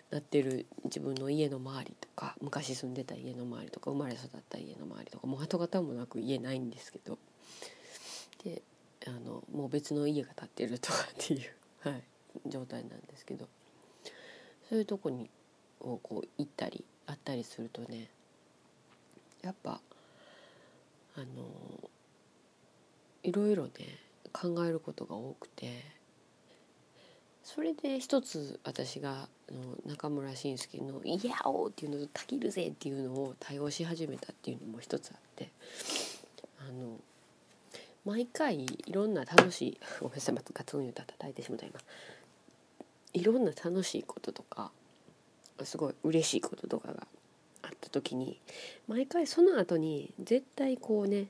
Speaker 1: なってる自分の家の周りとか昔住んでた家の周りとか生まれ育った家の周りとかもう跡形もなく家ないんですけどであのもう別の家が建ってるとかっていう、はい、状態なんですけどそういうとこにをこう行ったりあったりするとねやっぱあのいろいろね考えることが多くてそれで一つ私があの中村慎介の「イヤオー!」っていうのと「たぎるぜ!」っていうのを対応し始めたっていうのも一つあってあの毎回いろんな楽しい ごめんなさいまたガツン言うた叩いてしまった今いろんな楽しいこととかすごい嬉しいこととかがあった時に毎回その後に絶対こうね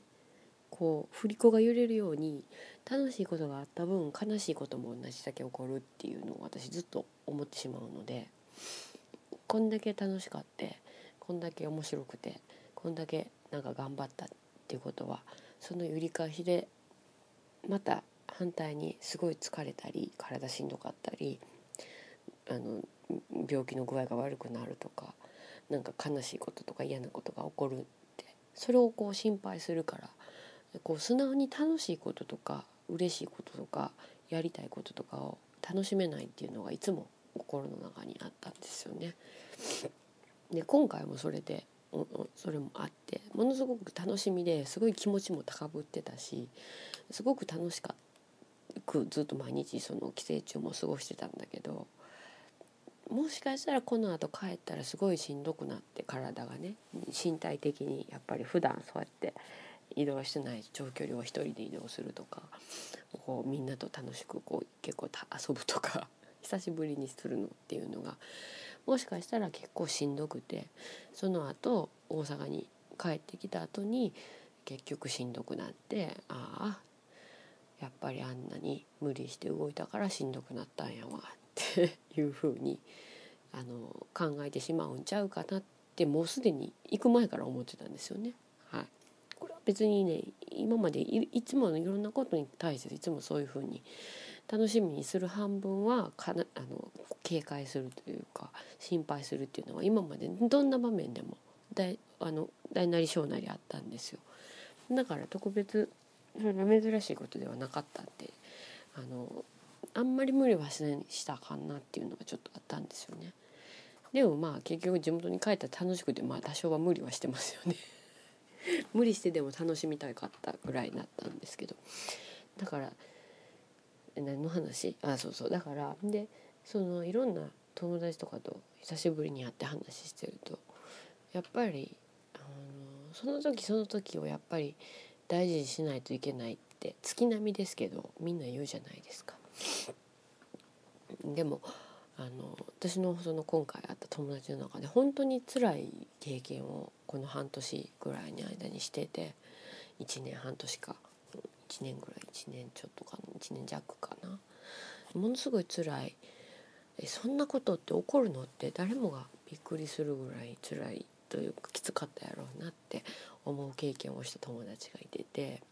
Speaker 1: こう振り子が揺れるように楽しいことがあった分悲しいことも同じだけ起こるっていうのを私ずっと思ってしまうのでこんだけ楽しかってこんだけ面白くてこんだけなんか頑張ったっていうことはその揺り返しでまた反対にすごい疲れたり体しんどかったりあの病気の具合が悪くなるとかなんか悲しいこととか嫌なことが起こるってそれをこう心配するからこう素直に楽しいこととか嬉しいこととかやりたいこととかを楽しめないっていうのがいつも心の中にあったんですよね。で今回もそれでそれもあってものすごく楽しみですごい気持ちも高ぶってたしすごく楽しかくずっと毎日その寄生虫も過ごしてたんだけどもしかしたらこのあと帰ったらすごいしんどくなって体がね身体的にやっぱり普段そうやって移動してない長距離を一人で移動するとかこうみんなと楽しくこう結構遊ぶとか 久しぶりにするのっていうのがもしかしたら結構しんどくてその後大阪に帰ってきた後に結局しんどくなってああやっぱりあんなに無理して動いたからしんどくなったんやわって いうふうにあの考えてしまうんちゃうかなってもうすでに行く前から思ってたんですよね。別にね今までいつものいろんなことに対していつもそういうふうに楽しみにする半分はかなあの警戒するというか心配するっていうのは今までどんな場面でも大あの大なり小なりあったんですよ。だから特別それが珍しいことではなかったんであのあんまり無理はしないしたかなっていうのがちょっとあったんですよね。でもまあ結局地元に帰ったら楽しくてまあ多少は無理はしてますよね無理してでも楽しみたかったぐらいになったんですけど。だから何の話？あそうそう。だからでそのいろんな友達とかと久しぶりに会って話してるとやっぱりあのその時その時をやっぱり大事にしないといけないって月並みですけどみんな言うじゃないですか。でもあの私のその今回会った友達の中で本当に辛い経験をこの半年ぐらいの間にしてて1年半年か1年ぐらい1年ちょっとか1年弱かな。ものすごい辛い。えそんなことって起こるのって誰もがびっくりするぐらい辛いというかきつかったやろうなって思う経験をした友達がいてて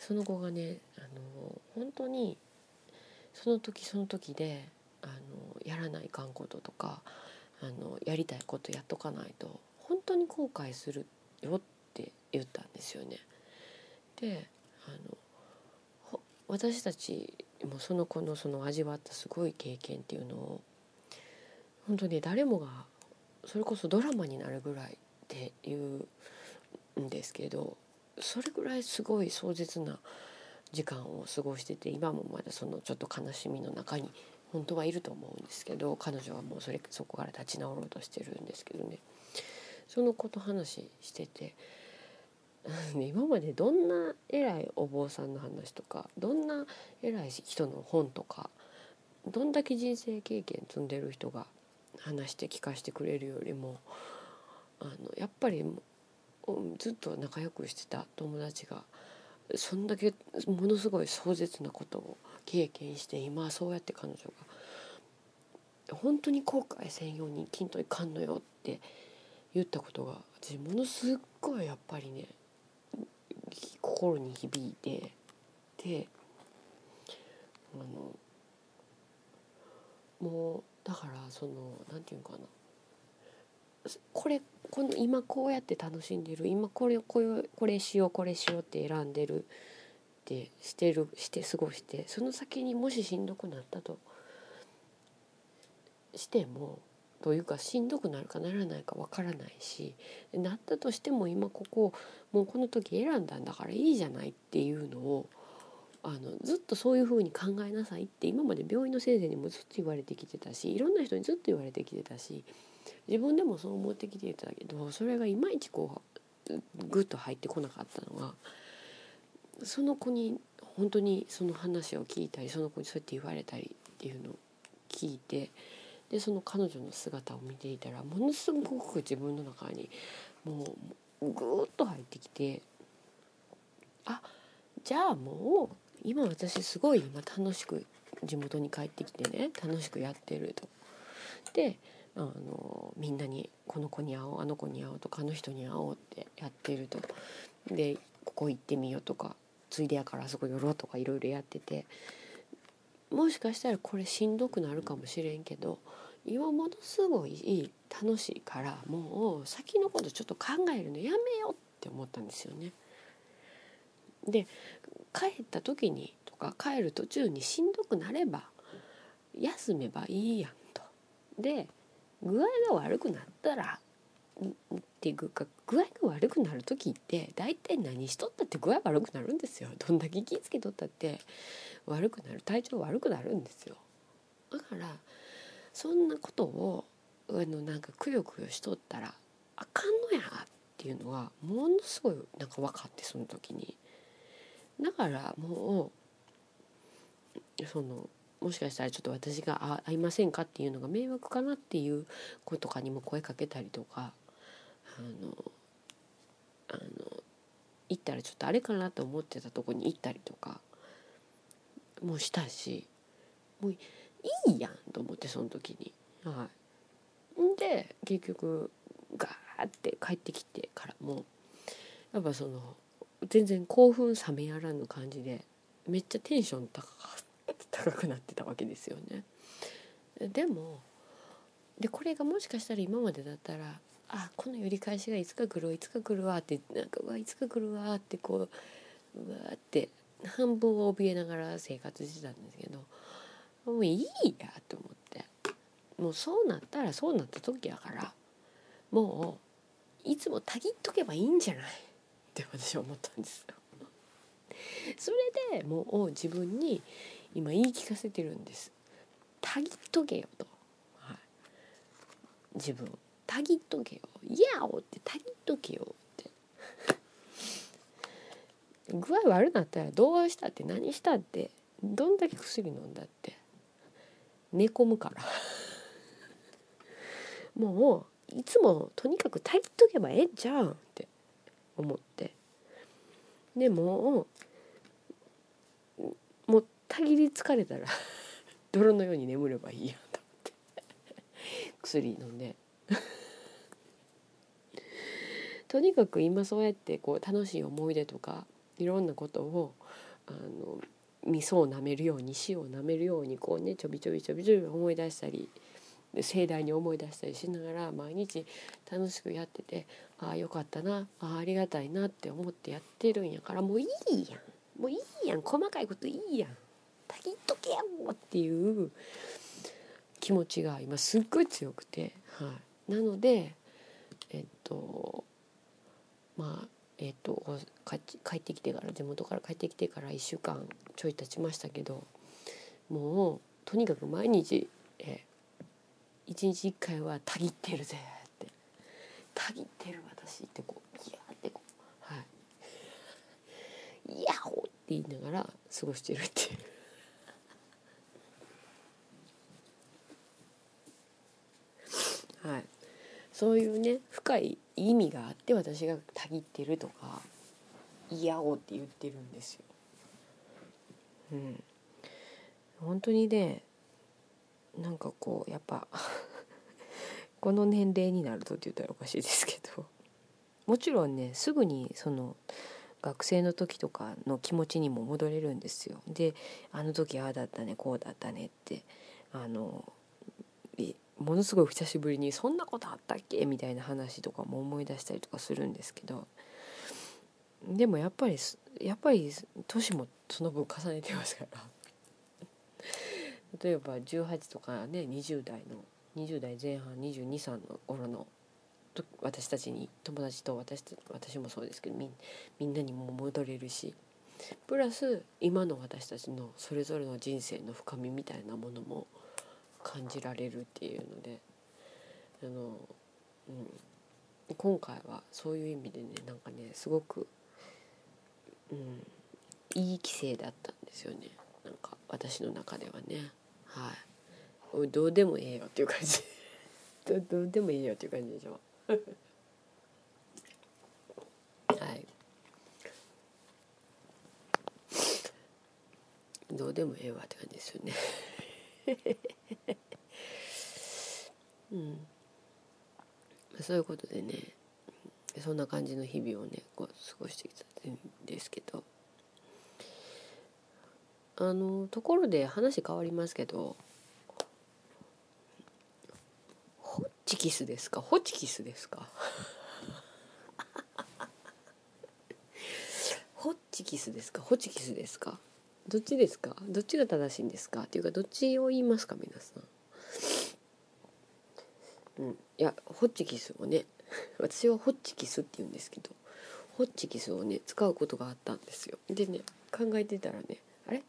Speaker 1: その子がねあの本当にその時その時であのやらないかんこととかあのやりたいことやっとかないと本当に後悔するよって言ったんですよね。であの私たちもその子のその味わったすごい経験っていうのを本当に誰もがそれこそドラマになるぐらいっていうんですけどそれぐらいすごい壮絶な時間を過ごしてて今もまだそのちょっと悲しみの中に本当はいると思うんですけど彼女はもうそれそこから立ち直ろうとしてるんですけどねそのこと話してて 今までどんな偉いお坊さんの話とかどんな偉い人の本とかどんだけ人生経験積んでる人が話して聞かせてくれるよりもあのやっぱりずっと仲良くしてた友達がそんだけものすごい壮絶なことを経験して今そうやって彼女が本当に後悔せんように生きんといかんのよって言ったことが私ものすっごいやっぱりね心に響いてであのもうだからその何て言うかな。これこの今こうやって楽しんでる今これこれこれしようこれしようって選んでるってしてるして過ごしてその先にもししんどくなったとしてもというかしんどくなるかならないかわからないしなったとしても今ここもうこの時選んだんだからいいじゃないっていうのをあのずっとそういうふうに考えなさいって今まで病院の先生にもずっと言われてきてたしいろんな人にずっと言われてきてたし自分でもそう思ってきてたけどそれがいまいちこうグッと入ってこなかったのがその子に本当にその話を聞いたりその子にそうやって言われたりっていうのを聞いてでその彼女の姿を見ていたらものすごく自分の中にもうグーッと入ってきてあじゃあもう今私すごい今楽しく地元に帰ってきてね楽しくやってると。であのみんなにこの子に会おうあの子に会おうとかあの人に会おうってやってると。でここ行ってみようとかついでやからあそこ寄ろうとかいろいろやっててもしかしたらこれしんどくなるかもしれんけど今ものすごい楽しいからもう先のことちょっと考えるのやめようって思ったんですよね。で帰った時にとか帰る途中にしんどくなれば休めばいいやんと。で具合が悪くなったらっていうか具合が悪くなる時って大体何しとったって具合悪くなるんですよ。どんだけ気ぃつけとったって悪くなる体調悪くなるんですよ。だからそんなことをあのなんかくよくよしとったらあかんのやっていうのはものすごいなんか分かってその時に。だからもうそのもしかしたらちょっと私が会いませんかっていうのが迷惑かなっていう子とかにも声かけたりとかあのあの行ったらちょっとあれかなと思ってたとこに行ったりとかもしたしもういいやんと思ってその時に。はい、で結局ガーって帰ってきてからもやっぱその全然興奮冷めやらぬ感じでめっちゃテンション高高くなってたわけですよね。でもでこれがもしかしたら今までだったらあこの寄り返しがいつか来るいつか来るわってなんかうわいつか来るわってこううわって半分怯えながら生活してたんですけどもういいやと思って。もうそうなったらそうなった時やからもういつもたぎっとけばいいんじゃない。って私は思ったんですよ。それでもう自分に今言い聞かせてるんです。たぎっとけよと、はい、自分たぎっとけよ「いやお」ってたぎっとけよって具合悪なったらどうしたって何したってどんだけ薬飲んだって寝込むからもういつもとにかくたぎっとけばええじゃんって思って。でももうたぎり疲れたら 泥のように眠ればいいやと思って。薬飲んで。とにかく今そうやってこう楽しい思い出とかいろんなことをあの味噌を舐めるように塩を舐めるようにこうねちょびちょびちょびちょび思い出したり盛大に思い出したりしながら毎日楽しくやっててああよかったなあありがたいなって思ってやってるんやからもういいやん。もういいやん。細かいこといいやん。たぎっとけよっていう気持ちが今すっごい強くて、はい、なのでえっとまあえっと帰ってきてから地元から帰ってきてから1週間ちょい経ちましたけどもうとにかく毎日、え1日1回は「たぎってるぜ」って「たぎってる私」ってこう「いや」ってこうはい「いやほ」って言いながら過ごしてるっていう。はい、そういうね深い意味があって私がたぎってるとか嫌おって言ってるんですよ。うん、本当にねなんかこうやっぱ この年齢になるとって言ったらおかしいですけどもちろんねすぐにその学生の時とかの気持ちにも戻れるんですよ。であの時ああだったねこうだったねってあのものすごい久しぶりに「そんなことあったっけ?」みたいな話とかも思い出したりとかするんですけどでもやっぱりやっぱり年もその分重ねてますから例えば18とかね20代の20代前半223の頃の私たちに友達と私私もそうですけどみみんなにも戻れるしプラス今の私たちのそれぞれの人生の深みみたいなものも感じられるっていうのであの、うん、今回はそういう意味でねなんかねすごく、うん、いい規制だったんですよね。なんか私の中ではね。はい。どうでもええよっていう感じ。どうでもええよっていう感じでしょ。はい。どうでもええわって感じですよね。うん。そういうことでね。そんな感じの日々をねこう過ごしてきたんですけど。あのところで話変わりますけど。ホッチキスですか？ホ チキスですか？ホッチキスですか？ホチキスですか？どっちですか？どっちが正しいんですか？っていうかどっちを言いますか皆さん。うん、いやホッチキスをね 私はホッチキスって言うんですけどホッチキスをね使うことがあったんですよ。でね考えてたらねあれ？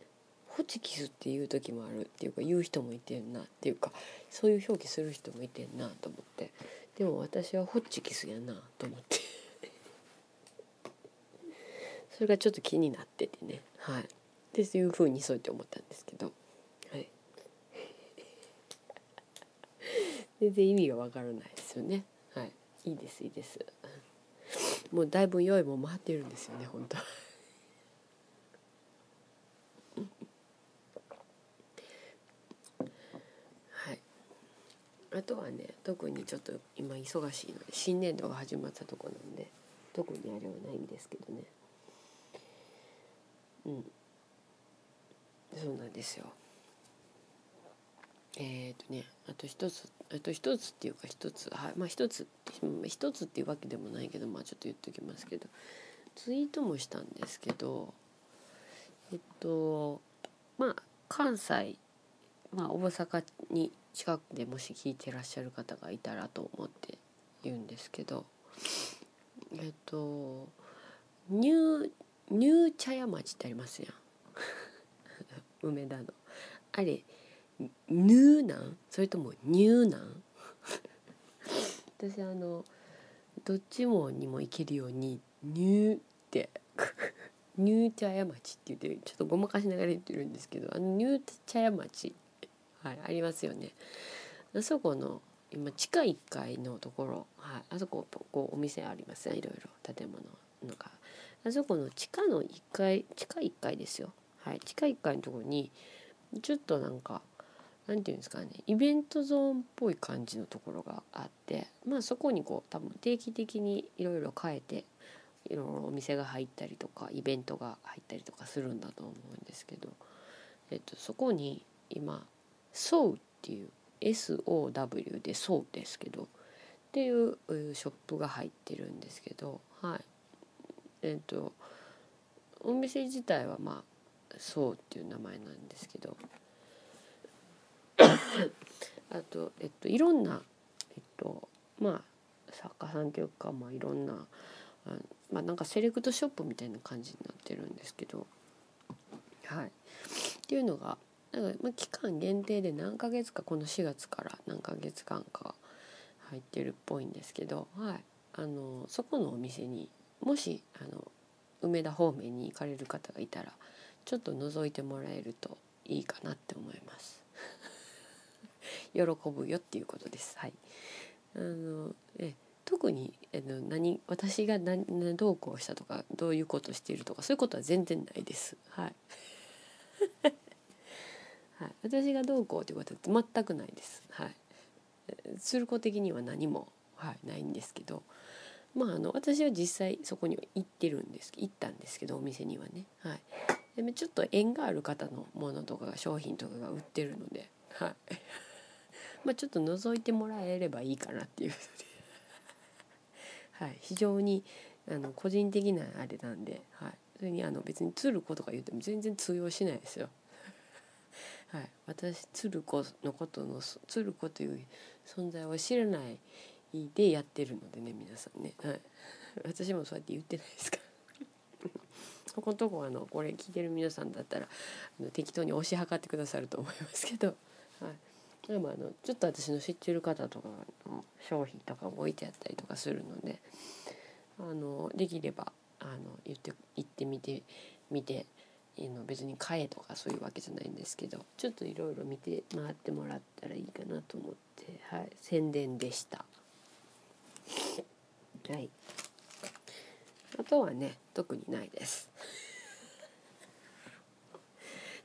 Speaker 1: ホッチキスっていう時もあるっていうか言う人もいてんなっていうかそういう表記する人もいてんなと思って。でも私はホッチキスやなと思って。それがちょっと気になっててね。はい。っていうふうにそうやって思ったんですけど。はい。全然意味がわからないですよね。はい。いいですいいです。もうだいぶ酔いも回ってるんですよね本当。あとはね特にちょっと今忙しいので新年度が始まったとこなんで特にあれはないんですけどね。うん。そうなんですよ。えっ、ー、とねあと一つあと一つっていうか一つはいまあ一つ一つっていうわけでもないけどまあちょっと言っときますけどツイートもしたんですけどえっとまあ関西まあ大阪に近くでもし聞いてらっしゃる方がいたらと思って言うんですけどえっとニューニュー茶屋町ってありますやん。梅田の。あれヌーなん？それともニューなん？私あのどっちもにも行けるようにニューって。ニュー茶屋町って言ってちょっとごまかしながら言ってるんですけどあのニュー茶屋町はい、ありますよね。あそこの今地下1階のところ、はい、あそここうお店ありますねいろいろ。建物のかあそこの地下の1階地下1階ですよ、はい、地下1階のとこにちょっとなんかなんていうんですかねイベントゾーンっぽい感じのところがあってまあそこにこう多分定期的にいろいろ変えていろいろお店が入ったりとかイベントが入ったりとかするんだと思うんですけど、えっと、そこに今ソウっていう SOW でソウですけどっていうショップが入ってるんですけどはい。えっ、とお店自体はまあソウっていう名前なんですけど。あとえっといろんなえっとまあ作家さんというかまあいろんなまあなんかセレクトショップみたいな感じになってるんですけど。はい。っていうのがなんかまあ期間限定で何ヶ月かこの4月から何ヶ月間か入ってるっぽいんですけど、はい、あのそこのお店にもしあの梅田方面に行かれる方がいたらちょっと覗いてもらえるといいかなって思います。喜ぶよっていうことです。はい。あのえ特にあの何私が何どうこうしたとかどういうことしているとかそういうことは全然ないです。はい。はい、私がどうこうということは全くないです。はい、鶴子的には何も、はい、ないんですけど、まあ、あの私は実際そこには行ってるんです行ったんですけどお店にはね、はい、でもちょっと縁がある方のものとかが商品とかが売ってるので、はい、まあちょっと覗いてもらえればいいかなっていう。はい、非常にあの個人的なあれなんで、はい、それにあの別に鶴子とか言っても全然通用しないですよ。はい、私鶴子のことの鶴子という存在を知らないでやってるのでね皆さんね、はい、私もそうやって言ってないですから。そこのとこあのこれ聞いてる皆さんだったらあの適当に推し量ってくださると思いますけど、はい、でもあのちょっと私の知ってる方とかの商品とかも置いてあったりとかするのであのできればあの言って行ってみてみての別に買えとかそういうわけじゃないんですけどちょっといろいろ見て回ってもらったらいいかなと思って、はい、宣伝でした。はいあとはね特にないです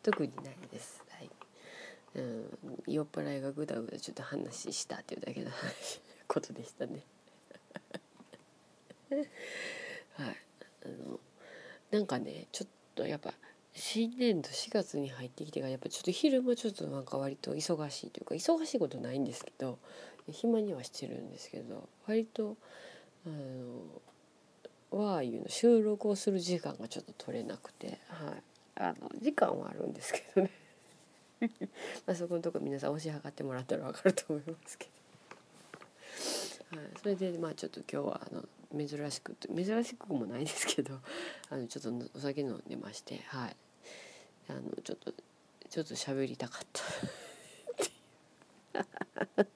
Speaker 1: 特にないです。はい。うん、酔っ払いがぐだぐだちょっと話したっていうだけの話ことでしたね。はい。あのなんかねちょっとやっぱ新年度4月に入ってきてからやっぱちょっと昼間ちょっとなんか割と忙しいというか忙しいことないんですけど暇にはしてるんですけど割とあのワーユの収録をする時間がちょっと取れなくて、はい、あの時間はあるんですけどね。まあそこのとこ皆さん押し量ってもらったら分かると思いますけど、はい、それでまあちょっと今日はあの珍しく珍しくもないですけどあのちょっとお酒飲んでましてはい。あのちょっとちょっと喋りたかった。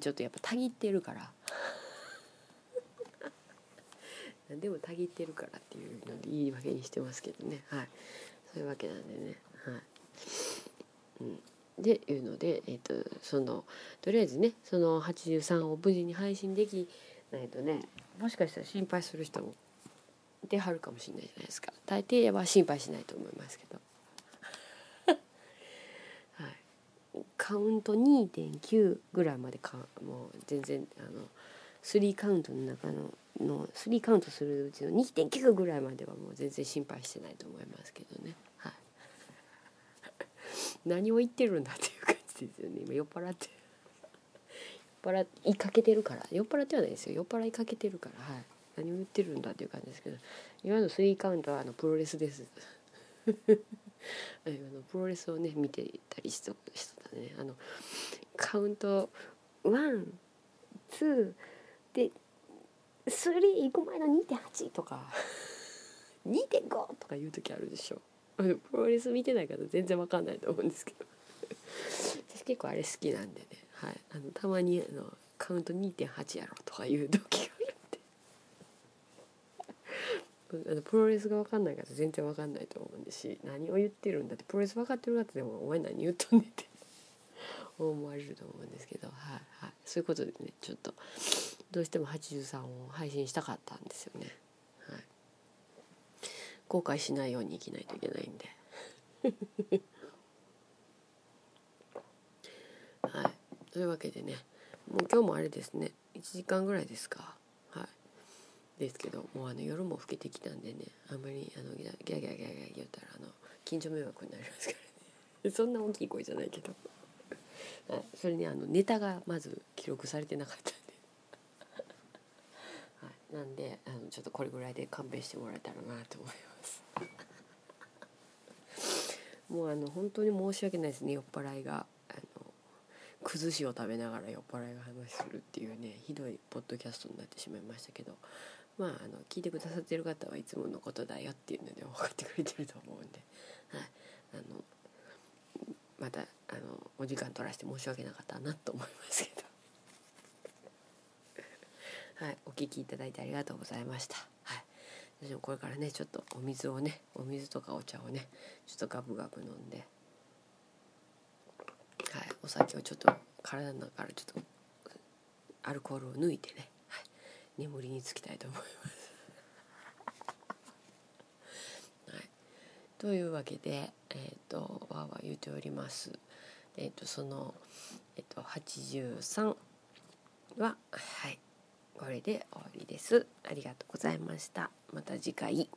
Speaker 1: ちょっとやっぱたぎってるから。何でもたぎってるからっていうので言い訳にしてますけどね。はい。そういうわけなんでね。はい。うん。でいうので、えーと、そのとりあえずねその83を無事に配信できないとねもしかしたら心配する人もいてはるかもしれないじゃないですか。大抵は心配しないと思いますけど、はい、カウント2.9ぐらいまでかもう全然あの3カウントの中のの3カウントするうちの2.9ぐらいまではもう全然心配してないと思いますけどね、はい、何を言ってるんだっていう感じですよね。今酔っ払って。酔っ払いかけてるから。酔っ払ってはないですよ。酔っ払いかけてるから、はい、何を言ってるんだっていう感じですけど。今の3カウントはあのプロレスです。あのプロレスをね見ていたりしとしたね。あのカウントワンツーで3行く前の2.8とか。2.5とか言う時あるでしょ。プロレス見てない方全然わかんないと思うんですけど。私結構あれ好きなんでね、はい、あのたまにあのカウント2.8やろとか言う時があるんで。あのプロレスが分かんない方全然分かんないと思うんですし何を言ってるんだって。プロレス分かってる方でもお前何言っとんねんって。思われると思うんですけど、はい。はい、そういうことでねちょっとどうしても83を配信したかったんですよね。はい、後悔しないように生きないといけないんで。はい、というわけでねもう今日もあれですね。1時間ぐらいですか。はい、ですけどもうあの夜も更けてきたんでねあんまりあのギャギャギャギャギャ言ったらあの近所迷惑になりますからね。そんな大きい声じゃないけど、はい、それにあのネタがまず記録されてなかった。なんであのちょっとこれぐらいで勘弁してもらえたらなと思います。もうあの本当に申し訳ないですね酔っ払いが。あの崩しを食べながら酔っ払いが話するっていうねひどいポッドキャストになってしまいましたけど。まああの聞いてくださってる方はいつものことだよっていうので分かってくれてると思うんで、はい、あのまたあのお時間取らせて申し訳なかったなと思いますけど。はい、お聞きいただいてありがとうございました。はい、私もこれからねちょっとお水をねお水とかお茶をねちょっとガブガブ飲んで、はい、お酒をちょっと体の中からちょっとアルコールを抜いてね、はい、眠りにつきたいと思います。はい、というわけで、えーと、わーわー言うております。えーと、その、えーと、と83ははい。これで終わりです。ありがとうございました。また次回。